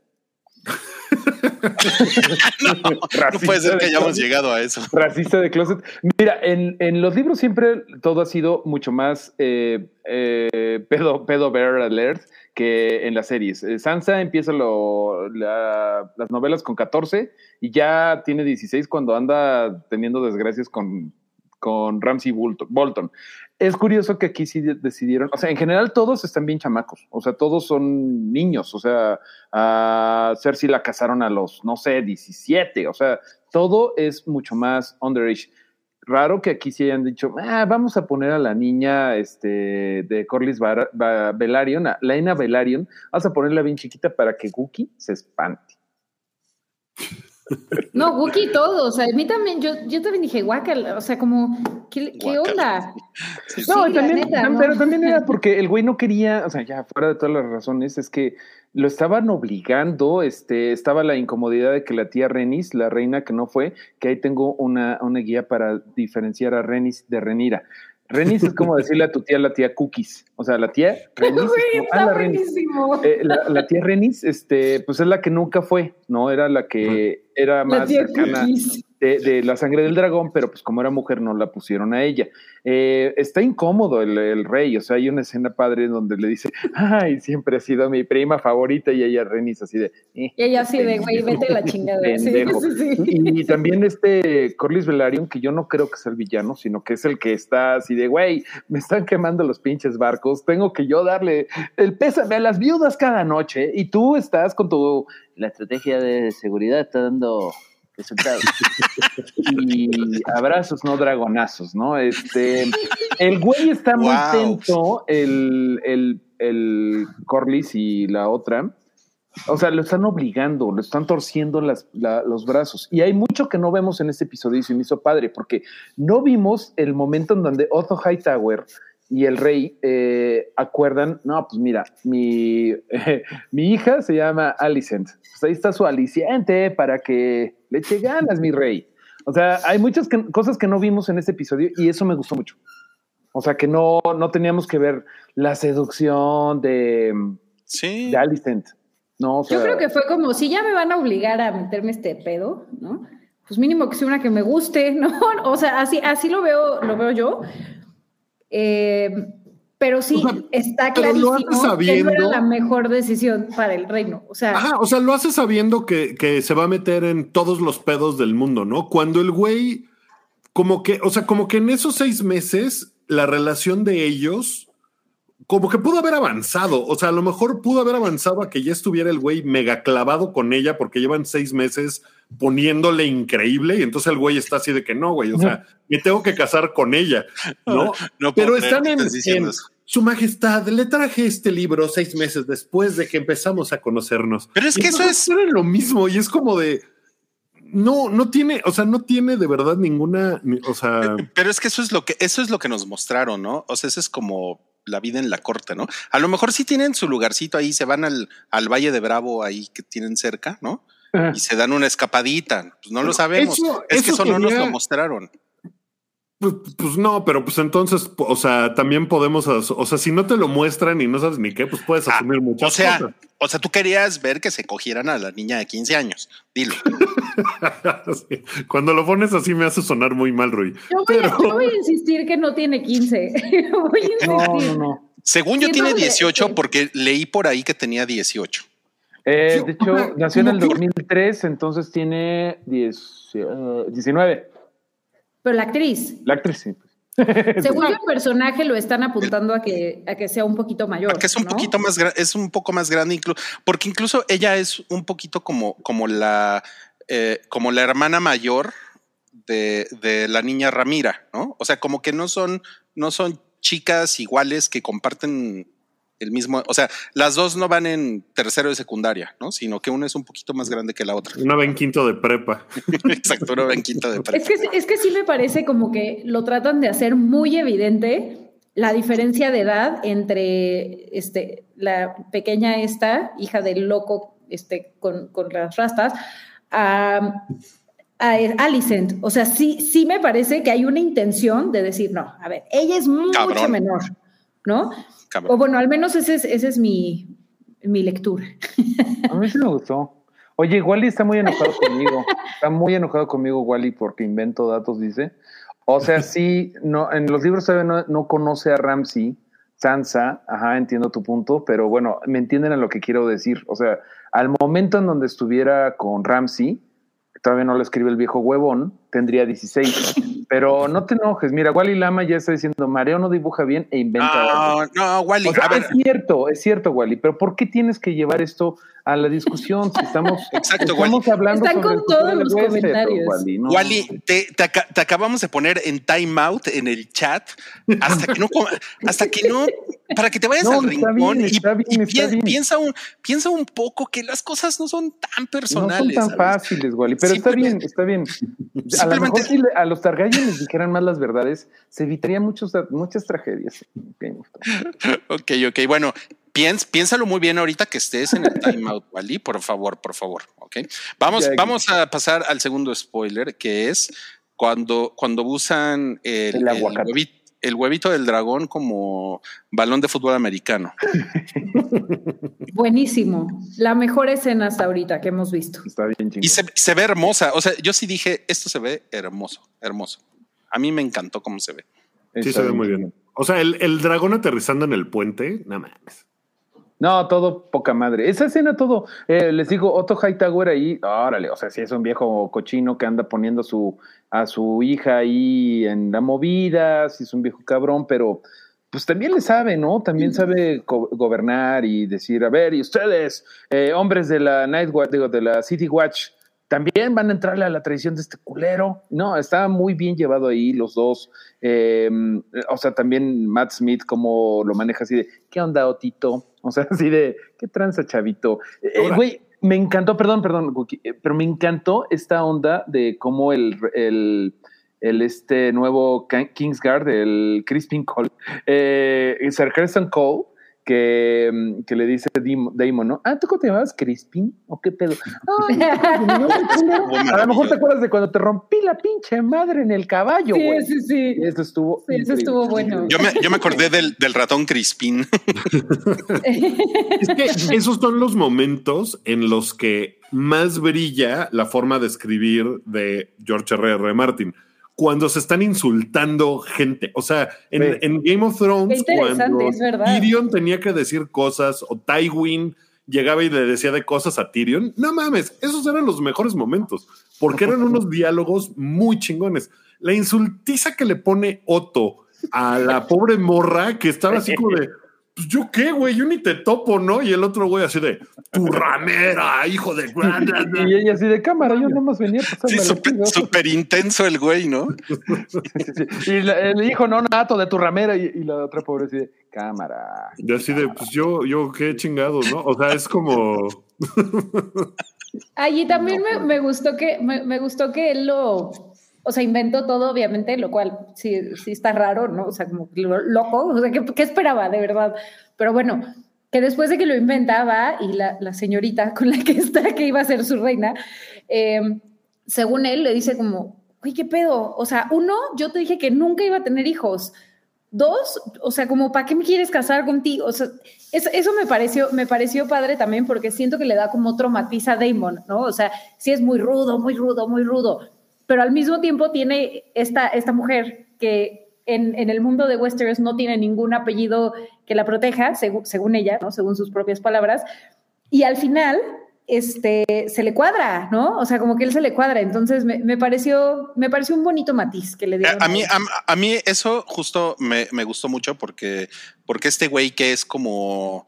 S1: No puede ser que hayamos llegado a eso.
S3: Racista de closet. Mira, en, en los libros siempre todo ha sido mucho más eh, eh, pedo, pedo bear alert que en las series. Eh, Sansa empieza lo- la- las novelas con 14 y ya tiene 16 cuando anda teniendo desgracias con con Ramsey Bolton. Es curioso que aquí sí de- decidieron, o sea, en general todos están bien chamacos, o sea, todos son niños, o sea, a Cersei la casaron a los, no sé, 17, o sea, todo es mucho más underage. Raro que aquí sí hayan dicho, ah, vamos a poner a la niña este, de Corlys Bar- Ba- Velaryon, a Laena Velaryon, vamos a ponerla bien chiquita para que Guki se espante.
S4: No, Wookie y todo. O sea, a mí también, yo, yo también dije, guácala. O sea, como, ¿qué, qué onda?
S1: Sí,
S3: No, también,
S4: neta,
S3: tam-
S4: ¿no?
S3: pero también era porque el güey no quería, o sea, ya fuera de todas las razones, es que lo estaban obligando, este, estaba la incomodidad de que la tía Renis, la reina que no fue, que ahí tengo una, una guía para diferenciar a Renis de Renira. Renis es como decirle a tu tía la tía Cookies, o sea, la tía Renis. es
S4: Güey,
S3: como,
S4: está
S3: "Ah, la Renis".
S4: buenísimo.
S3: Eh, la, la tía Renis, este, pues es la que nunca fue, ¿no? Era la que era más cercana
S4: Cookies.
S3: De, de la sangre del dragón, pero pues como era mujer no la pusieron a ella. Eh, está incómodo el, el rey, o sea, hay una escena padre donde le dice, ay, siempre ha sido mi prima favorita y ella Renis así de... "Eh,
S4: Y ella así de, güey, vete la chingada. Sí,
S3: pendejo".
S4: sí, sí.
S3: Y, y también este Corlys Velaryon, que yo no creo que sea el villano, sino que es el que está así de, güey, me están quemando los pinches barcos, tengo que yo darle el pésame a las viudas cada noche y tú estás con tu... La estrategia de seguridad está dando resultados. y abrazos, no dragonazos, ¿no? Este, el güey está muy
S1: Wow.
S3: tenso, el, el, el Corlys y la otra. O sea, lo están obligando, lo están torciendo las, la- los brazos. Y hay mucho que no vemos en este episodio y se me hizo padre, porque no vimos el momento en donde Otto Hightower y el rey eh, acuerdan, no, pues mira, mi, mi hija se llama Alicent. Pues ahí está su aliciente para que le eche ganas, mi rey. O sea, hay muchas que- cosas que no vimos en este episodio y eso me gustó mucho. O sea, que no, no teníamos que ver la seducción de,
S1: Sí.
S3: de Alicent. No, o sea,
S4: Yo creo que fue como, si ya me van a obligar a meterme este pedo, ¿no? Pues mínimo que sea una que me guste, ¿no? O sea, así, así lo veo, lo veo yo. Eh, pero sí,
S2: O sea,
S4: está
S2: pero lo
S4: clarísimo
S2: haces
S4: que no era
S2: sabiendo-
S4: la mejor decisión para el reino. O sea,
S2: Ajá, o sea, lo hace sabiendo que, que se va a meter en todos los pedos del mundo, ¿no? Cuando el güey, como que, o sea, como que en esos seis meses, la relación de ellos, como que pudo haber avanzado. O sea, a lo mejor pudo haber avanzado a que ya estuviera el güey mega clavado con ella porque llevan seis meses poniéndole increíble y entonces el güey está así de que no, güey, o sea, me tengo que casar con ella, ¿no?
S1: No
S2: Pero están en. Su Majestad, le traje este libro seis meses después de que empezamos a conocernos.
S1: Pero es
S2: Y
S1: que eso es-
S2: era lo mismo y es como de no, no tiene, o sea, no tiene de verdad ninguna, ni- o sea,
S1: Pero es que eso es lo que, eso es lo que nos mostraron, ¿no? O sea, eso es como la vida en la corte, ¿no? A lo mejor sí tienen su lugarcito ahí, se van al, al Valle de Bravo ahí que tienen cerca, ¿no?
S3: Ajá.
S1: Y se dan una escapadita. Pues no lo sabemos.
S2: eso-
S1: es que
S2: eso
S1: eso no nos lo mostraron.
S2: pues, pues no, pero pues entonces, o sea, también podemos, o sea, si no te lo muestran y no sabes ni qué, pues puedes
S1: Ah,
S2: asumir muchas
S1: O sea,
S2: cosas.
S1: o sea, tú querías ver que se cogieran a la niña de 15 años. Dilo.
S2: Sí. Cuando lo pones así me hace sonar muy mal, Rui.
S4: yo, voy a,
S2: pero-
S4: yo voy a insistir que no tiene 15. voy a insistir.
S3: No, no, no.
S1: Según yo tiene
S4: no, de-
S1: 18
S4: sí.
S1: porque leí por ahí que tenía 18.
S3: Eh, de hecho, nació en el
S2: como que-
S3: 2003, entonces tiene 10, eh, 19.
S4: Pero la actriz,
S3: La actriz, sí.
S4: según yo, el personaje lo están apuntando a que, a que sea un poquito mayor.
S1: Porque es un
S4: ¿no?
S1: poquito más grande, es un poco más grande, incluso, porque incluso ella es un poquito como, como la, eh, como la hermana mayor de, de la niña Ramira, ¿no? O sea, como que no son, no son chicas iguales que comparten el mismo, o sea, las dos no van en tercero de secundaria, ¿no? Sino que una es un poquito más grande que la otra.
S2: Una va en quinto de prepa.
S1: Exacto, una va en quinta de prepa.
S4: Es que, es que sí me parece como que lo tratan de hacer muy evidente la diferencia de edad entre este, la pequeña esta, hija del loco este, con, con las rastas, a, a Alicent. O sea, sí, sí me parece que hay una intención de decir, no, a ver, ella es mucho
S1: Cabrón.
S4: menor, ¿no?
S1: Cabrón.
S4: O bueno, al menos esa es, esa es mi, mi lectura.
S3: A mí sí me gustó. Oye, Wally está muy enojado conmigo. Está muy enojado conmigo, Wally, porque invento datos, dice. O sea, sí, no, en los libros todavía no, no conoce a Ramsey, Sansa, ajá, entiendo tu punto, pero bueno, me entienden a lo que quiero decir. O sea, al momento en donde estuviera con Ramsey, todavía no lo escribe el viejo huevón, tendría 16. Pero no te enojes. Mira, Wally Lama ya está diciendo, Mareo no dibuja bien e inventa.
S1: No, no, Wally,
S3: O sea,
S1: a ver,
S3: es cierto, es cierto, Wally, pero ¿por qué tienes que llevar esto a la discusión si estamos,
S1: Exacto,
S3: estamos hablando
S4: Están
S3: sobre
S4: con todos los comentarios.
S3: Wally, no.
S1: Wally, te, te aca- te acabamos de poner en timeout en el chat hasta que no, com- hasta que no, para que te vayas
S3: No,
S1: al rincón
S3: bien,
S1: y,
S3: bien,
S1: y
S3: bien.
S1: piensa un, piensa un poco que las cosas no son tan
S3: No
S1: personales.
S3: son tan
S1: ¿sabes?
S3: fáciles, Wally, pero está bien, está bien. A lo mejor si le- a los Targaryen les dijeran más las verdades, se evitarían muchos, muchas tragedias.
S1: Ok, ok, bueno, piens, piénsalo muy bien ahorita que estés en el timeout, Wally, por favor, por favor, ok. Vamos,
S3: Ya,
S1: vamos a pasar al segundo spoiler, que es cuando, cuando usan el,
S3: El
S1: huevito, el huevito del dragón como balón de fútbol americano.
S4: Buenísimo. La mejor escena hasta ahorita que hemos visto.
S3: Está bien chingón.
S1: Y se, se ve hermosa. O sea, yo sí dije, esto se ve hermoso, hermoso. A mí me encantó cómo se ve.
S2: Sí,
S3: Está
S2: se ve muy bien. O sea, el, el dragón aterrizando en el puente, nada más.
S3: No, todo poca madre. Esa escena, todo. eh, les digo, Otto Hightower ahí, órale, o sea, si es un viejo cochino que anda poniendo su, a su hija ahí en la movida, si es un viejo cabrón, pero pues también le sabe, ¿no? También sabe go- gobernar y decir, a ver, y ustedes, eh, hombres de la Night Watch, digo, de la City Watch, también van a entrarle a la tradición de este culero. No, está muy bien llevado ahí los dos. Eh, o sea, también Matt Smith, como lo maneja así de, ¿qué onda, Otito? O sea, así de, ¿qué tranza, chavito? Eh. Güey, me encantó, perdón, perdón, eh, pero me encantó esta onda de cómo el, el, el este nuevo Kingsguard, el Crispin Cole, eh, Sir Creston Cole, que, mm, que le dice Damon, ¿no? Ah, ¿tú cómo te llamabas Crispin? ¿O qué pedo? Ay, a lo mejor te acuerdas de cuando te rompí la pinche madre en el caballo,
S4: Sí,
S3: güey.
S4: sí, sí.
S3: Eso estuvo.
S4: Sí, eso estuvo bueno.
S1: Yo me, yo me acordé del, del ratón Crispín.
S2: Es que esos son los momentos en los que más brilla la forma de escribir de George R. R. Martin. Cuando se están insultando gente. O sea, en,
S3: Sí.
S2: en Game of Thrones, cuando
S4: es verdad.
S2: Tyrion tenía que decir cosas o Tywin llegaba y le decía de cosas a Tyrion. No mames, esos eran los mejores momentos, porque eran unos diálogos muy chingones. La insultiza que le pone Otto a la pobre morra que estaba así como de, pues yo qué, güey, yo ni te topo, ¿no? Y el otro güey así de, tu ramera, hijo de...
S3: Y ella así de cámara, yo nomás venía a
S1: Sí, súper intenso el güey, ¿no?
S3: Y la- el hijo no nato de tu ramera y, y la otra pobre así de cámara.
S2: Y así de, pues yo, yo qué chingados, ¿no? O sea, es como...
S4: Allí también me, me gustó que me, me gustó que él lo, o sea, inventó todo, obviamente, lo cual sí, sí está raro, ¿no? O sea, como loco, o sea, ¿qué, qué esperaba, de verdad? Pero bueno, que después de que lo inventaba y la, señorita con la que está, que iba a ser su reina, eh, según él, le dice como, oye, ¿qué pedo? O sea, uno, yo te dije que nunca iba a tener hijos. Dos, o sea, como, ¿para qué me quieres casar contigo? O sea, eso, eso me, pareció, me pareció padre también porque siento que le da como otro matiz a Damon, ¿no? O sea, sí es muy rudo, muy rudo, muy rudo, pero al mismo tiempo tiene esta, esta mujer que en, en el mundo de Westeros no tiene ningún apellido que la proteja, según, según ella, ¿no? Según sus propias palabras. Y al final, este, se le cuadra, ¿no? O sea, como que él se le cuadra. Entonces me, me pareció, me pareció un bonito matiz que le
S1: A,
S4: dieron.
S1: a mí, a mí eso justo me, me gustó mucho porque, porque este güey que es como...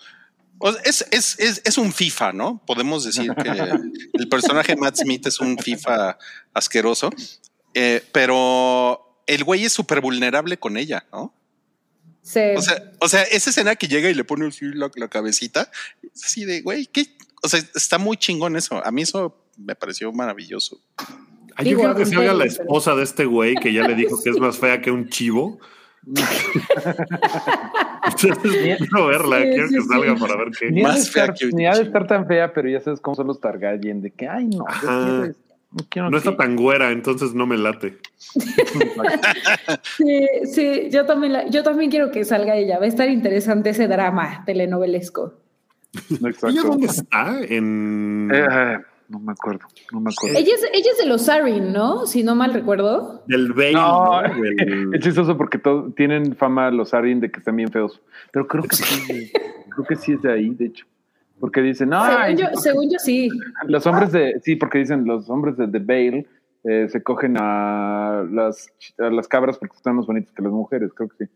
S1: o sea, Es, es, es, es un FIFA, ¿no? Podemos decir que el personaje Matt Smith es un FIFA asqueroso, eh, pero el güey es súper vulnerable con ella, ¿no?
S4: Se-
S1: O sea, o sea, esa escena que llega y le pone la, la cabecita, es así de, güey, ¿qué? O sea, está muy chingón eso. A mí eso me pareció maravilloso.
S2: Ay, yo
S4: Digo,
S2: quiero que se haga la esposa de este güey que ya le dijo que es más fea que un chivo. Quiero verla,
S4: Sí,
S2: quiero
S4: sí,
S2: que
S4: sí.
S2: salga para ver qué.
S3: Ni ha, de
S1: Más fea
S3: estar,
S1: que
S3: ni ha de estar tan fea, pero ya sabes cómo son los Targaryen, de que, ay, no, yo quiero no
S2: No está tan güera, entonces no me late.
S4: Sí, sí, yo también, la- yo también quiero que salga ella. Va a estar interesante ese drama telenovelesco.
S3: No, exacto.
S2: ¿Ella dónde está? En
S3: Eh, no me acuerdo, no me acuerdo.
S4: Ella es, ella es de los Sarin, ¿no? Si no mal recuerdo.
S2: del Bale,
S3: No,
S2: ¿no? Del-
S3: es chistoso porque todos tienen fama los Arryn de que están bien feos. Pero creo que sí, creo que sí es de ahí, de hecho. Porque dicen, no,
S4: según, yo, según yo sí.
S3: los hombres de, sí, porque dicen los hombres de The Bale eh, se cogen a las, a las cabras porque están más bonitas que las mujeres, creo que sí.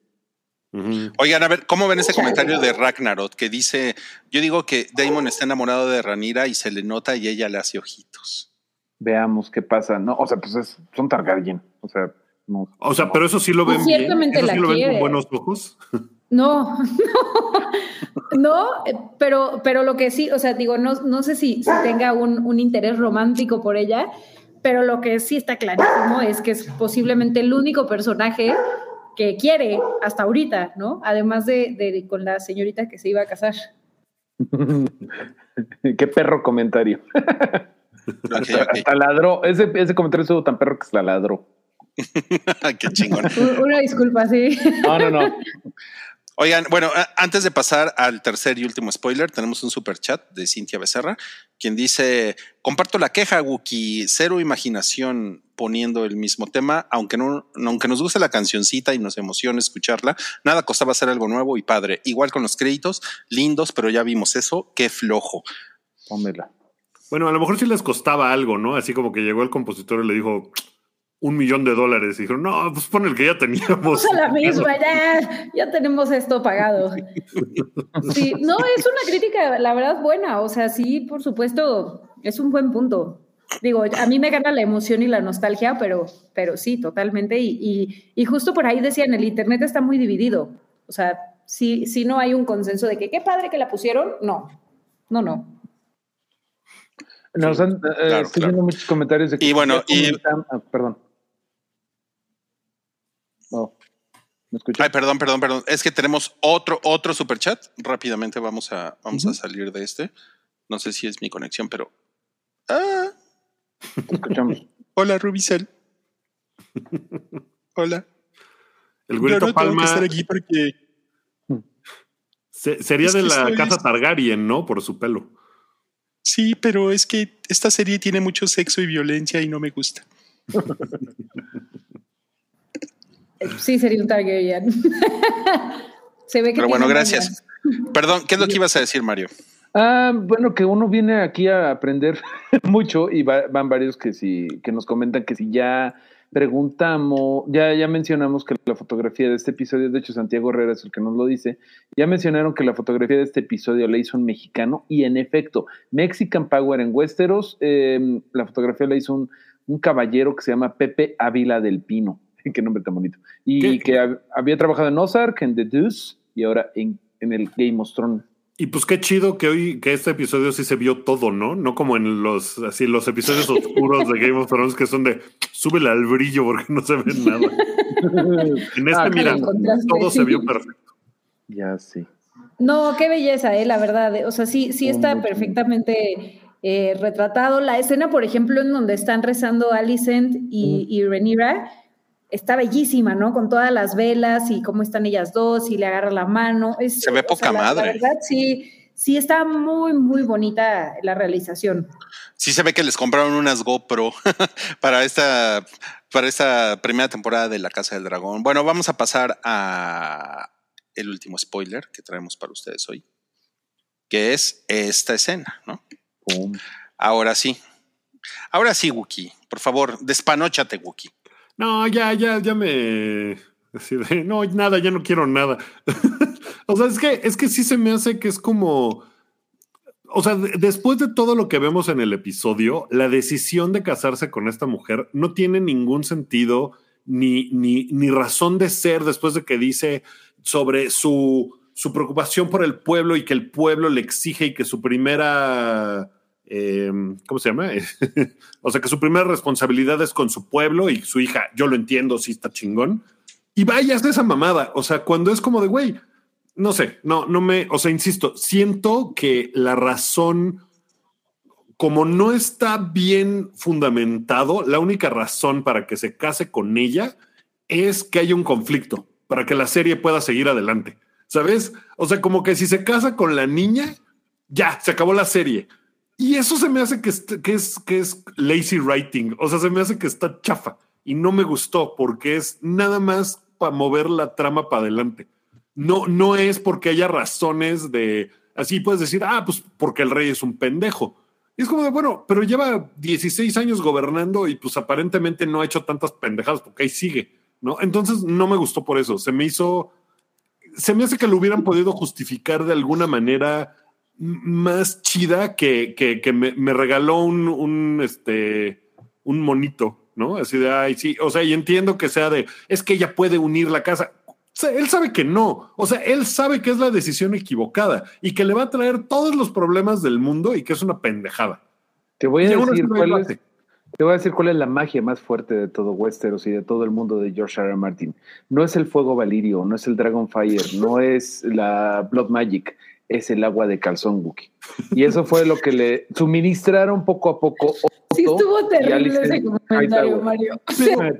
S1: Oigan, a ver, ¿cómo ven ese comentario de Ragnarok que dice, yo digo que Damon está enamorado de Ranira y se le nota y ella le hace ojitos?
S3: Veamos qué pasa. No, o sea, pues es- son Targaryen. O sea, no.
S2: O sea, pero eso sí lo ven bien.
S4: Ciertamente
S2: Eso sí lo ven con buenos ojos.
S4: No, no, no, pero, pero lo que sí, o sea, digo, no, no sé si, si tenga un, un interés romántico por ella, pero lo que sí está clarísimo es que es posiblemente el único personaje que quiere hasta ahorita, ¿no? Además de, de con la señorita que se iba a casar.
S3: qué perro comentario. Hasta, ladró. Ese, ese comentario estuvo tan perro que se la ladró.
S1: Qué chingón.
S4: Una disculpa, sí.
S3: No, no, no.
S1: Oigan, bueno, antes de pasar al tercer y último spoiler, tenemos un super chat de Cintia Becerra, quien dice: Comparto la queja, Wookie, cero imaginación poniendo el mismo tema, aunque no, aunque nos guste la cancioncita y nos emociona escucharla, nada costaba hacer algo nuevo y padre. Igual con los créditos, lindos, pero ya vimos eso, qué flojo.
S3: Pónmela.
S2: Bueno, a lo mejor sí les costaba algo, ¿no? Así como que llegó el compositor y le dijo un millón de dólares. Y dijeron, no, pues pon el que ya teníamos.
S4: a la misma, ya, ya tenemos esto pagado. Sí, no, es una crítica, la verdad, buena. O sea, sí, por supuesto, es un buen punto. Digo, a mí me gana la emoción y la nostalgia, pero, pero sí, totalmente. Y, y, y justo por ahí decían, el Internet está muy dividido. O sea, si, si no hay un consenso de que qué padre que la pusieron, no, no, no.
S3: Nos han, eh,
S1: claro, claro.
S3: muchos comentarios de
S1: Y bueno, y-
S3: comentan- ah, perdón. No. ¿Me escuchas?
S1: Ay, perdón, perdón, perdón. Es que tenemos otro, otro super chat. Rápidamente vamos a, vamos a salir de este. No sé si es mi conexión, pero. Ah,
S3: Te escuchamos.
S1: hola, Rubicel. Hola.
S2: El güerito Palma
S1: aquí porque.
S2: se- sería
S1: Es
S2: de la
S1: estoy-
S2: casa Targaryen, ¿no? Por su pelo.
S1: Sí, pero es que esta serie tiene mucho sexo y violencia y no me gusta.
S4: Sí, sería un Targaryen. Se ve que
S1: Pero bueno, gracias. Perdón, ¿qué es lo que ibas a decir, Mario?
S3: Ah, bueno, que uno viene aquí a aprender mucho y va- van varios que sí, que nos comentan que si ya preguntamos, ya, ya mencionamos que la fotografía de este episodio, de hecho Santiago Herrera es el que nos lo dice, ya mencionaron que la fotografía de este episodio la hizo un mexicano y en efecto, Mexican Power en Westeros, eh, la fotografía la hizo un, un caballero que se llama Pepe Ávila del Pino, qué nombre tan bonito, y
S2: ¿Qué?
S3: que hab- había trabajado en Ozark, en The Deuce y ahora en, en el Game of Thrones.
S2: Y pues qué chido que hoy, que este episodio sí se vio todo, ¿no? No como en los, así, los episodios oscuros de Game of Thrones que son de súbele al brillo porque no se ve nada. En este,
S3: Ah,
S2: mira, todo se vio perfecto.
S3: Ya sí.
S4: No, qué belleza, eh, la verdad. eh, O sea, sí, sí está perfectamente eh, retratado. La escena, por ejemplo, en donde están rezando Alicent y, y Rhaenyra, está bellísima, ¿no? Con todas las velas y cómo están ellas dos y le agarra la mano. Es,
S1: Se ve
S4: o
S1: poca
S4: sea, la- La,
S1: madre.
S4: verdad, sí, sí está muy, muy bonita la realización.
S1: Sí se ve que les compraron unas GoPro para esta, para esta primera temporada de La Casa del Dragón. Bueno, vamos a pasar a el último spoiler que traemos para ustedes hoy, que es esta escena, ¿no? Ahora sí. Ahora sí, Wookie. Por favor, despanóchate, Wookie.
S2: No, ya, ya, ya me. así de, no, nada, ya no quiero nada. o sea, es que, es que sí se me hace que es como. O sea, de- después de todo lo que vemos en el episodio, la decisión de casarse con esta mujer no tiene ningún sentido ni, ni, ni razón de ser después de que dice sobre su, su preocupación por el pueblo y que el pueblo le exige y que su primera. Eh, ¿Cómo se llama? O sea, que su primera responsabilidad es con su pueblo y su hija, yo lo entiendo, sí está chingón. Y vayas de esa mamada. O sea, cuando es como de, güey, no sé, no, no me, o sea, insisto, siento que la razón, como no está bien fundamentado, la única razón para que se case con ella es que haya un conflicto, para que la serie pueda seguir adelante. ¿Sabes? O sea, como que si se casa con la niña, ya, se acabó la serie. Y eso se me hace que, que es, que es lazy writing. O sea, se me hace que está chafa y no me gustó porque es nada más para mover la trama para adelante. No, no es porque haya razones de así puedes decir, ah, pues porque el rey es un pendejo. Y es como de, bueno, pero lleva 16 años gobernando y pues aparentemente no ha hecho tantas pendejadas porque ahí sigue, ¿no? Entonces no me gustó por eso. Se me hizo, se me hace que lo hubieran podido justificar de alguna manera más chida que, que, que me, me regaló un, un, este, un monito, ¿no? Así de, ay, sí, o sea, y entiendo que sea de, es que ella puede unir la casa. O sea, él sabe que no, o sea, él sabe que es la decisión equivocada y que le va a traer todos los problemas del mundo y que es una pendejada.
S3: Te voy a decir cuál es, te voy a decir cuál es la magia más fuerte de todo Westeros y de todo el mundo de George R. R. Martin. No es el fuego valirio, no es el Dragonfire, no es la Blood Magic, es el agua de calzón Wookie. Y eso fue lo que le suministraron poco a poco.
S4: Sí, estuvo terrible ese comentario. Mario.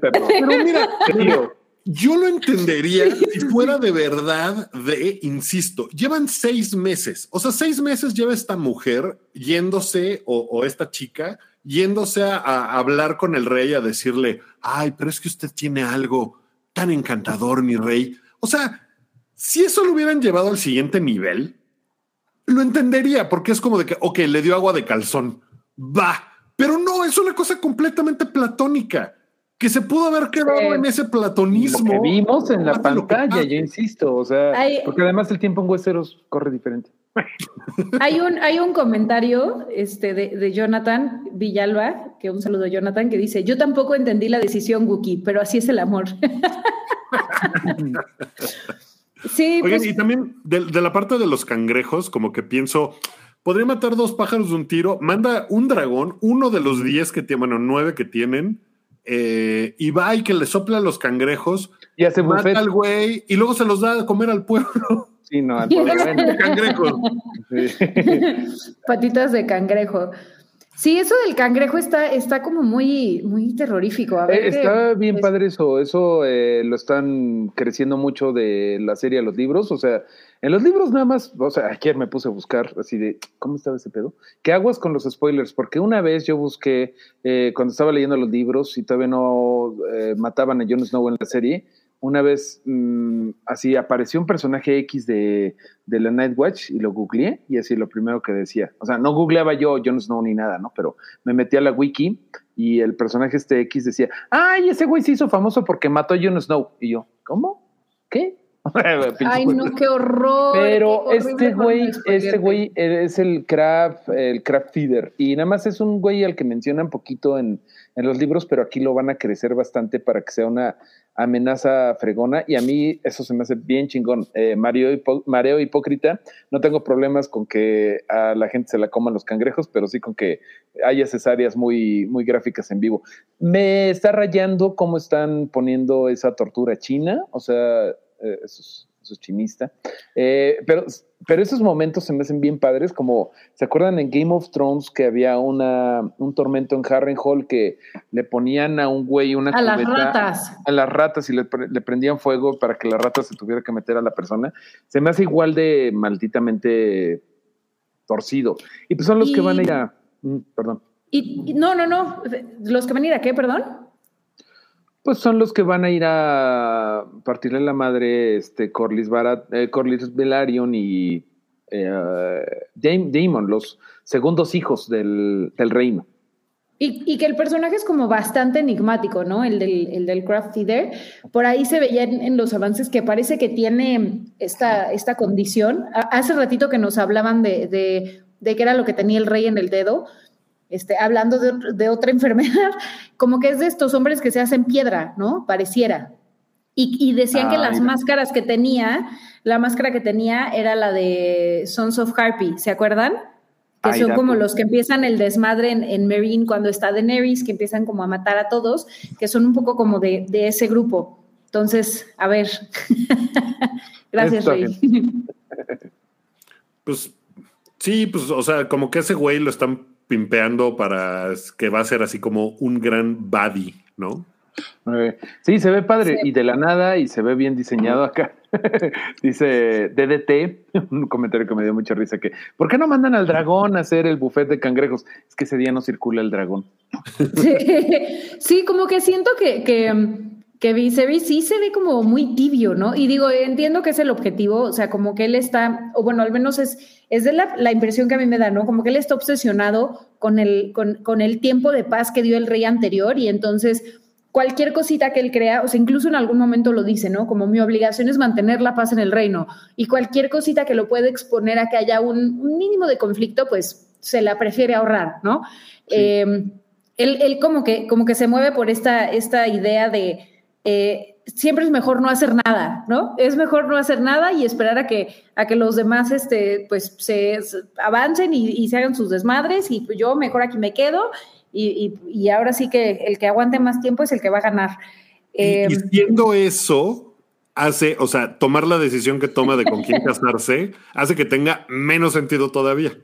S3: Perdón.
S2: Pero mira,
S3: Tío,
S2: yo lo entendería si fuera de verdad de, insisto, llevan seis meses, o sea, seis meses lleva esta mujer yéndose o, o esta chica yéndose a, a hablar con el rey a decirle, ay, pero es que usted tiene algo tan encantador, mi rey. O sea, si eso lo hubieran llevado al siguiente nivel, lo entendería, porque es como de que, ok, le dio agua de calzón, va, pero no, es una cosa completamente platónica, que se pudo haber quedado en ese
S3: lo
S2: platonismo.
S3: que vimos en la pantalla, yo insisto, o sea,
S4: Ay.
S3: porque además el tiempo en Westeros corre diferente.
S4: Hay un, hay un comentario este, de, de Jonathan Villalba, que un saludo a Jonathan, que dice, yo tampoco entendí la decisión Wookie, pero así es el amor. sí,
S2: Oigan,
S4: pues,
S2: y también de, de la parte de los cangrejos, como que pienso, podría matar dos pájaros de un tiro, manda un dragón, uno de los diez que tienen, bueno, nueve que tienen, eh, y va y que le sopla a los cangrejos,
S3: Y hace
S2: mata
S3: buffet.
S2: al güey y luego se los da a comer al pueblo.
S3: Sí, no, al sí.
S4: patitas de cangrejo. Sí, eso del cangrejo está, está como muy, muy terrorífico. A ver
S3: Eh, Está bien
S4: pues,
S3: padre eso, eso eh, lo están creciendo mucho de la serie a los libros, o sea, en los libros nada más, o sea, ayer me puse a buscar así de, ¿cómo estaba ese pedo? ¿Qué aguas con los spoilers? Porque una vez yo busqué, eh, cuando estaba leyendo los libros y todavía no eh, mataban a Jon Snow en la serie, una vez mm, así apareció un personaje X de, de la Night Watch y lo googleé y así lo primero que decía, o sea, no googleaba yo Jon Snow ni nada, ¿no? Pero me metí a la wiki y el personaje este X decía, ay, ese güey se hizo famoso porque mató a Jon Snow. Y yo, ¿cómo? ¿Qué?
S4: Ay, no, qué horror.
S3: Pero
S4: qué
S3: este güey, este güey es el craft, el craft feeder. Y nada más es un güey al que mencionan poquito en, en los libros, pero aquí lo van a crecer bastante para que sea una amenaza fregona. Y a mí eso se me hace bien chingón. Eh, Mario hipo- mareo hipócrita. No tengo problemas con que a la gente se la coman los cangrejos, pero sí con que haya cesáreas muy, muy gráficas en vivo. Me está rayando cómo están poniendo esa tortura china. O sea, eh, eso es, eso es chinista. Eh, pero, pero esos momentos se me hacen bien padres, como, ¿se acuerdan en Game of Thrones que había una, un tormento en Harrenhal que le ponían a un güey una
S4: A las ratas.
S3: a las ratas y le, pre- le prendían fuego para que la rata se tuviera que meter a la persona? Se me hace igual de malditamente torcido. Y pues son los que van a ir a... mm, Perdón.
S4: Y- no, no, no. Los que van a ir a qué, perdón.
S3: Pues son los que van a ir a partirle la madre este Corlys Barat, eh, Velaryon y eh, Dam- Daemon, los segundos hijos del, reino.
S4: Y, que el personaje es como bastante enigmático, ¿no? El del, el del Craft Feeder. Por ahí se veía en, en los avances que parece que tiene esta, esta condición. Hace ratito que nos hablaban de, de, de qué era lo que tenía el rey en el dedo, este, hablando de, ot- de otra enfermedad, como que es de estos hombres que se hacen piedra, ¿no? Pareciera. Y, y decían que
S3: Ah,
S4: las
S3: mira.
S4: máscaras que tenía, la máscara que tenía era la de Sons of Harpy, ¿se acuerdan? Que
S3: Ay,
S4: son como los que empiezan el desmadre en, en Meereen cuando está Daenerys, que empiezan como a matar a todos, que son un poco como de, de ese grupo. Entonces, a ver. Gracias, Rey.
S2: Pues sí, pues, o sea, como que ese güey lo están pimpeando para que va a ser así como un gran buddy, ¿no?
S3: Sí, se ve padre y de la nada y se ve bien diseñado acá. Dice DDT, un comentario que me dio mucha risa que, ¿por qué no mandan al dragón a hacer el buffet de cangrejos? Es que ese día no circula el dragón.
S4: Sí, sí, como que siento que, que, que Viserys sí se ve como muy tibio, ¿no? Y digo, entiendo que es el objetivo, o sea, como que él está, o bueno, al menos es, es de la, la impresión que a mí me da, ¿no? Como que él está obsesionado con el, con, con el tiempo de paz que dio el rey anterior y entonces cualquier cosita que él crea, o sea, incluso en algún momento lo dice, ¿no? Como mi obligación es mantener la paz en el reino y cualquier cosita que lo puede exponer a que haya un, un mínimo de conflicto, pues se la prefiere ahorrar, ¿no? Eh, él, él como, que, como que se mueve por esta, esta idea de eh, siempre es mejor no hacer nada, ¿no? Es mejor no hacer nada y esperar a que, a que los demás este, pues, se, se avancen y, y, se hagan sus desmadres y pues yo mejor aquí me quedo y, y, y, ahora sí que el que aguante más tiempo es el que va a ganar.
S2: Eh, y, siendo eso, hace, o sea, tomar la decisión que toma de con quién casarse, hace que tenga menos sentido todavía.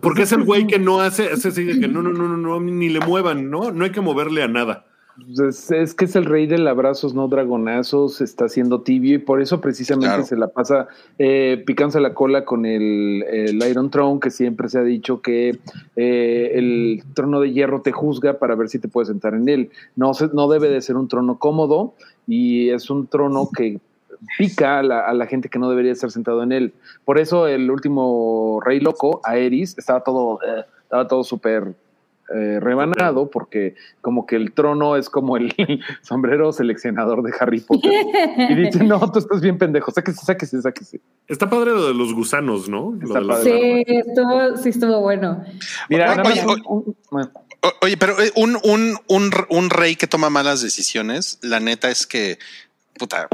S2: Porque es el güey que no hace, es así de que no, no, no, no, no, ni le muevan, ¿no? No hay que moverle a nada.
S3: Es, es, que es el rey del abrazos, no dragonazos, está siendo tibio y por eso precisamente claro. se la pasa eh, picándose la cola con el, el, Iron Throne, que siempre se ha dicho que eh, el trono de hierro te juzga para ver si te puedes sentar en él. No, se, no debe de ser un trono cómodo y es un trono que pica a la, a la, gente que no debería estar sentado en él. Por eso el último rey loco, Aerys, estaba todo, eh, estaba todo súper eh, rebanado porque como que el trono es como el sombrero seleccionador de Harry Potter. y dice, no, tú estás bien pendejo, sáquese, sáquese, sáquese.
S2: Está padre lo de los gusanos, ¿no?
S4: Está lo padre. Sí, estuvo, sí estuvo bueno.
S1: Mira, oye, oye, un, oye, pero eh, un, un, un, un rey que toma malas decisiones, la neta es que, puta,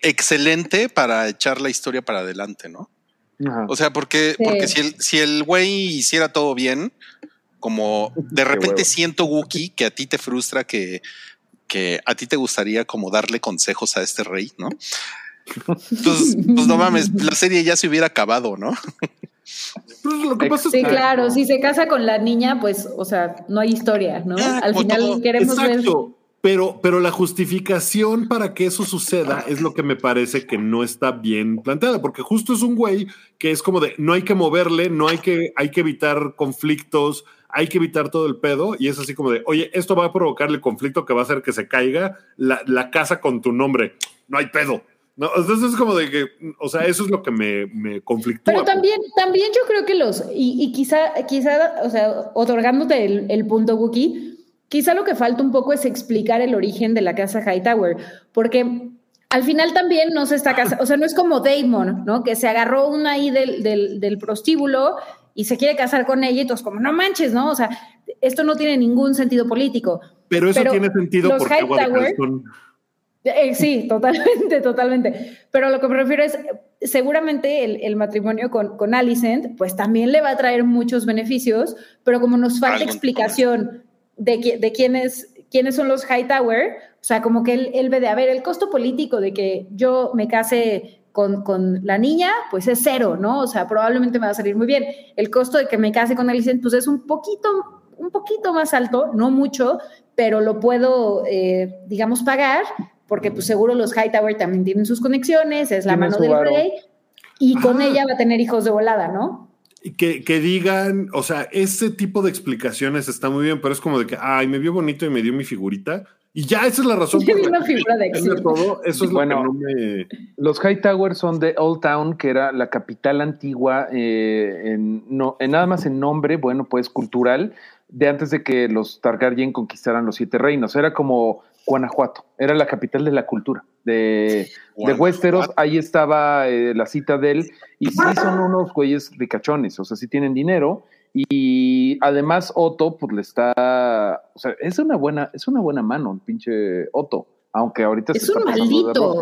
S1: excelente para echar la historia para adelante, ¿no? Ajá. O sea, porque, sí. porque si el, si el güey hiciera todo bien, como de repente siento, Wookie, que a ti te frustra que, que a ti te gustaría como darle consejos a este rey, ¿no? Pues, pues no mames, la serie ya se hubiera acabado, ¿no?
S4: Pues lo que pasa sí, es que... claro, si se casa con la niña, pues, o sea, no hay historia, ¿no? Ah, Al final todo. queremos
S2: Exacto. ver. Pero, pero la justificación para que eso suceda es lo que me parece que no está bien planteada, porque justo es un güey que es como de no hay que moverle, no hay que, hay que evitar conflictos, hay que evitar todo el pedo y es así como de, oye, esto va a provocar el conflicto que va a hacer que se caiga la, la casa con tu nombre. No hay pedo. No, entonces es como de que, o sea, eso es lo que me, me conflictúa.
S4: Pero también, también yo creo que los, y, y quizá, quizá, o sea, otorgándote el, el punto, Wookie, quizá lo que falta un poco es explicar el origen de la casa Hightower, porque al final también no se está casando, o sea, no es como Damon, ¿no? Que se agarró una ahí del, del, del prostíbulo y se quiere casar con ella y todos como, no manches, ¿no? O sea, esto no tiene ningún sentido político.
S2: Pero eso Pero tiene sentido porque Hightower, son...
S4: eh, sí, totalmente, totalmente. Pero lo que me refiero es, seguramente el, el matrimonio con, con, Alicent, pues también le va a traer muchos beneficios, pero como nos falta Algo explicación de, de quiénes, quiénes son los Hightower, o sea, como que él, él ve de, a ver, el costo político de que yo me case con, con, la niña, pues es cero, ¿no? O sea, probablemente me va a salir muy bien. El costo de que me case con Alicent, pues es un poquito, un poquito más alto, no mucho, pero lo puedo, eh, digamos, pagar, porque pues seguro los Hightower también tienen sus conexiones, es la mano del rey, y con ella va a tener hijos de volada, ¿no?
S2: Que, que, digan, o sea, ese tipo de explicaciones está muy bien, pero es como de que, ay, me vio bonito y me dio mi figurita. Y ya esa es la razón.
S4: Por una figura de
S2: todo. Eso es bueno, lo que no me...
S3: Los Hightower son de Old Town, que era la capital antigua, eh, en, no, en nada más en nombre, bueno, pues cultural, de antes de que los Targaryen conquistaran los siete reinos. Era como Guanajuato, era la capital de la cultura de, de Westeros. Ahí estaba eh, la citadel y sí son unos güeyes ricachones, o sea, sí tienen dinero y además Otto, pues le está, o sea, es una buena, es una buena mano el pinche Otto, aunque ahorita
S4: es
S3: se
S4: un maldito.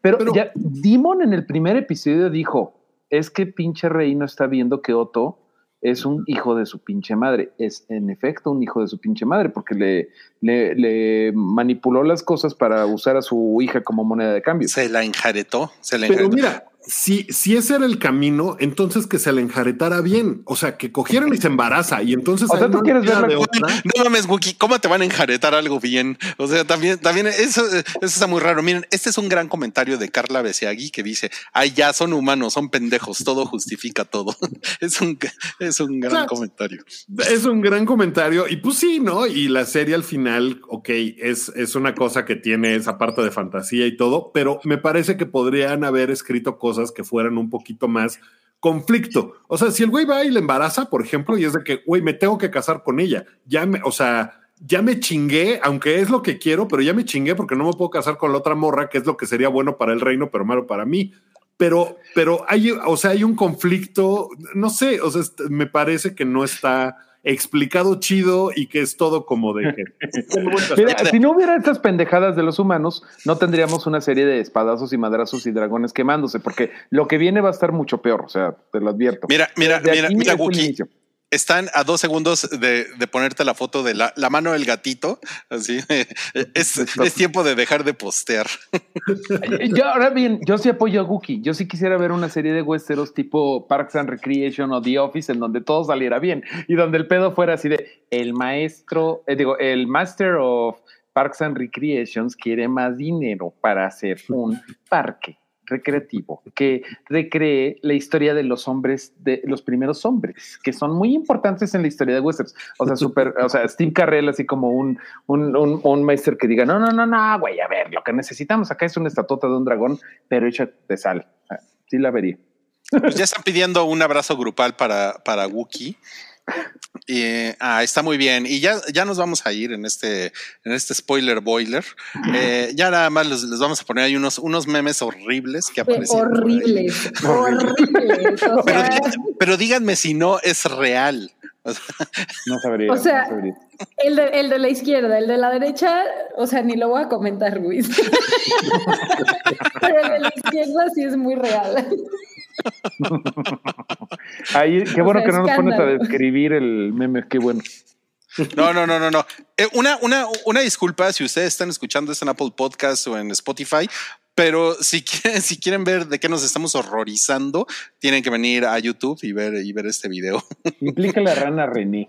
S3: Pero, Pero ya Dimon en el primer episodio dijo, es que pinche rey no está viendo que Otto es un hijo de su pinche madre. Es en efecto un hijo de su pinche madre, porque le, le, le, manipuló las cosas para usar a su hija como moneda de cambio.
S1: Se la enjaretó, se la
S2: Pero
S1: enjaretó.
S2: mira, si, si ese era el camino, entonces que se le enjaretara bien. O sea, que cogieran y se embaraza. Y entonces.
S3: O sea,
S2: ahí
S3: tú
S2: no
S3: quieres
S2: queda
S3: ver la-
S2: de otra.
S1: No mames, Wookie, ¿cómo te van a enjaretar algo bien? O sea, también, también eso, eso está muy raro. Miren, este es un gran comentario de Carla Besiagui que dice, ay, ya son humanos, son pendejos, todo justifica todo. Es un, es un gran comentario.
S2: Es un gran comentario. Y pues sí, ¿no? Y la serie al final, ok, es, es una cosa que tiene esa parte de fantasía y todo, pero me parece que podrían haber escrito cosas que fueran un poquito más conflicto. O sea, si el güey va y le embaraza, por ejemplo, y es de que, güey, me tengo que casar con ella. Ya me, o sea, ya me chingué, aunque es lo que quiero, pero ya me chingué porque no me puedo casar con la otra morra, que es lo que sería bueno para el reino, pero malo para mí. Pero, pero hay, o sea, hay un conflicto, no sé, o sea, est- me parece que no está explicado chido y que es todo como de que.
S3: Mira, si no hubiera estas pendejadas de los humanos, no tendríamos una serie de espadazos y madrazos y dragones quemándose, porque lo que viene va a estar mucho peor, o sea, te lo advierto.
S1: Mira, mira, mira, mira, Wookie. Están a dos segundos de, de ponerte la foto de la, mano del gatito. Así es, es tiempo de dejar de postear.
S3: Yo ahora bien, yo sí apoyo a Gookie. Yo sí quisiera ver una serie de westeros tipo Parks and Recreation o The Office en donde todo saliera bien y donde el pedo fuera así de el maestro, eh, digo, el Master of Parks and Recreations quiere más dinero para hacer un parque recreativo que recree la historia de los hombres, de los primeros hombres, que son muy importantes en la historia de westerns. O sea, super, o sea, Steve Carrell así como un, un, un, un maestro que diga, no, no, no, no, güey, a ver, lo que necesitamos acá es una estatuta de un dragón, pero hecha de sal. Sí la vería.
S1: Pues ya están pidiendo un abrazo grupal para, para Wookie. Y, ah, está muy bien. Y ya, ya nos vamos a ir en este, en este spoiler boiler. Eh, ya nada más les, les vamos a poner ahí unos, unos memes horribles que aparecieron.
S4: horribles, horribles. O
S1: Pero,
S4: sea,
S1: pero díganme si no es real. O sea,
S3: No sabría.
S4: O sea,
S3: no sabría.
S4: el de, el de la izquierda, el de la derecha, o sea, ni lo voy a comentar, Luis. Pero el de la izquierda sí es muy real.
S3: Ahí, qué
S4: o
S3: bueno
S4: sea,
S3: que no nos pones a
S4: escándalo.
S3: describir el meme, qué bueno.
S1: No, no, no, no, no. Eh, una, una, una disculpa si ustedes están escuchando esto en Apple Podcast o en Spotify, pero si quieren, si quieren ver de qué nos estamos horrorizando, tienen que venir a YouTube y ver, y ver este video.
S3: Implica la rana René.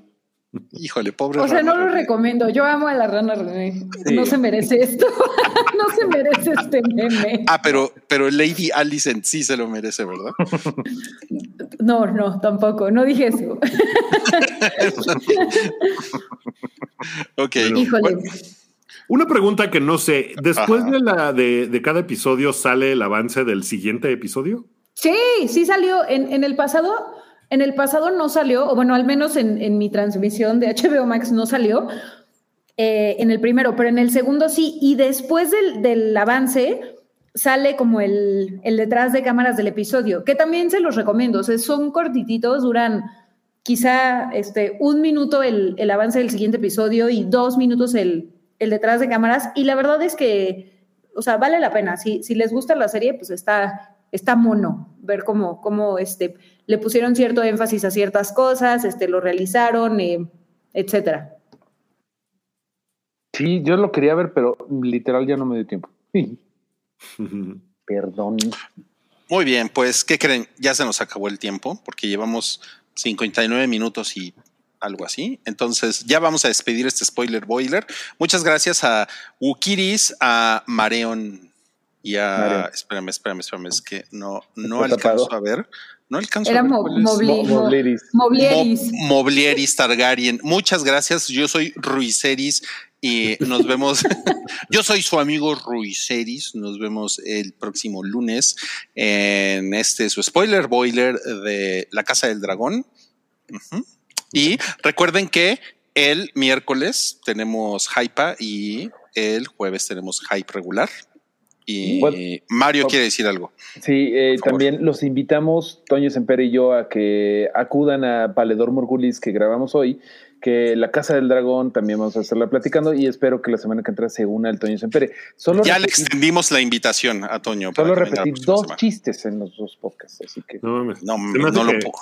S1: Híjole, pobre.
S4: O sea,
S1: rana
S4: no lo
S1: René.
S4: recomiendo. Yo amo a la rana René.
S3: Sí.
S4: No se merece esto. no se merece este meme.
S1: Ah, pero, pero Lady Alicent sí se lo merece, ¿verdad?
S4: No, no, tampoco. No dije eso.
S1: Ok.
S4: Híjole.
S1: Bueno,
S2: Una pregunta que no sé. Después
S1: Ajá.
S2: de la de, de cada episodio sale el avance del siguiente episodio.
S4: Sí, sí salió. En, en el pasado, en el pasado no salió, o bueno, al menos en, en mi transmisión de HBO Max no salió. eh, en el primero, pero en el segundo sí. Y después del, del avance sale como el, el detrás de cámaras del episodio, que también se los recomiendo. O sea, son cortititos, duran quizá este, un minuto el, el avance del siguiente episodio y dos minutos el, el detrás de cámaras. Y la verdad es que, o sea, vale la pena. Si, si les gusta la serie, pues está, está mono ver cómo, cómo este, le pusieron cierto énfasis a ciertas cosas, este, lo realizaron, eh, etcétera.
S3: Sí, yo lo quería ver, pero literal ya no me dio tiempo. Perdón.
S1: Muy bien, pues, ¿qué creen? Ya se nos acabó el tiempo porque llevamos 59 minutos y algo así. Entonces, ya vamos a despedir este spoiler boiler. Muchas gracias a Wukiris, a Mareon y a.
S3: Mareon.
S1: Espérame, espérame, espérame. Es que no, no alcanzo
S3: tapado.
S1: a ver. No alcanzo
S4: Era
S1: a ver.
S4: Mo-. Mobli-
S3: Mo- Moblieris.
S4: Moblieris.
S1: Mo- Moblieris Targaryen. Muchas gracias. Yo soy Ruiseris y nos vemos. Yo soy su amigo Ruiseris. Nos vemos el próximo lunes en este su spoiler boiler de La Casa del Dragón. Y recuerden que el miércoles tenemos Hypa y el jueves tenemos Hype regular. Y Mario quiere decir algo.
S3: Sí, eh, también los invitamos, Toño Semper y yo, a que acudan a Valedor Morgulis que grabamos hoy, que la Casa del Dragón también vamos a estarla platicando y espero que la semana que entra se una el Toño Sempere. Solo
S1: Ya le extendimos la invitación a Toño.
S3: Solo repetí dos
S1: semana.
S3: chistes en los dos podcasts, así que
S2: No mames.
S1: No,
S2: hace
S1: no lo puedo.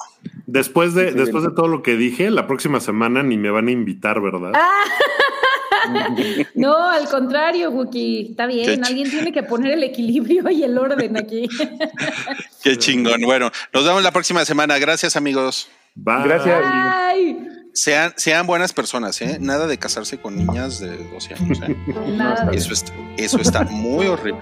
S2: Después de,
S3: Sí,
S2: después
S3: bien.
S2: de todo lo que dije, la próxima semana ni me van a invitar, ¿verdad?
S4: No, al contrario, Wookie. Está bien. Alguien tiene que poner el equilibrio y el orden aquí.
S1: Qué chingón. Bueno, nos vemos la próxima semana. Gracias, amigos.
S2: Bye.
S3: Gracias.
S1: Sean, sean buenas personas, ¿eh? Nada de casarse con niñas de 12 años, ¿eh?
S4: nada de
S1: Eso está, eso está muy horrible.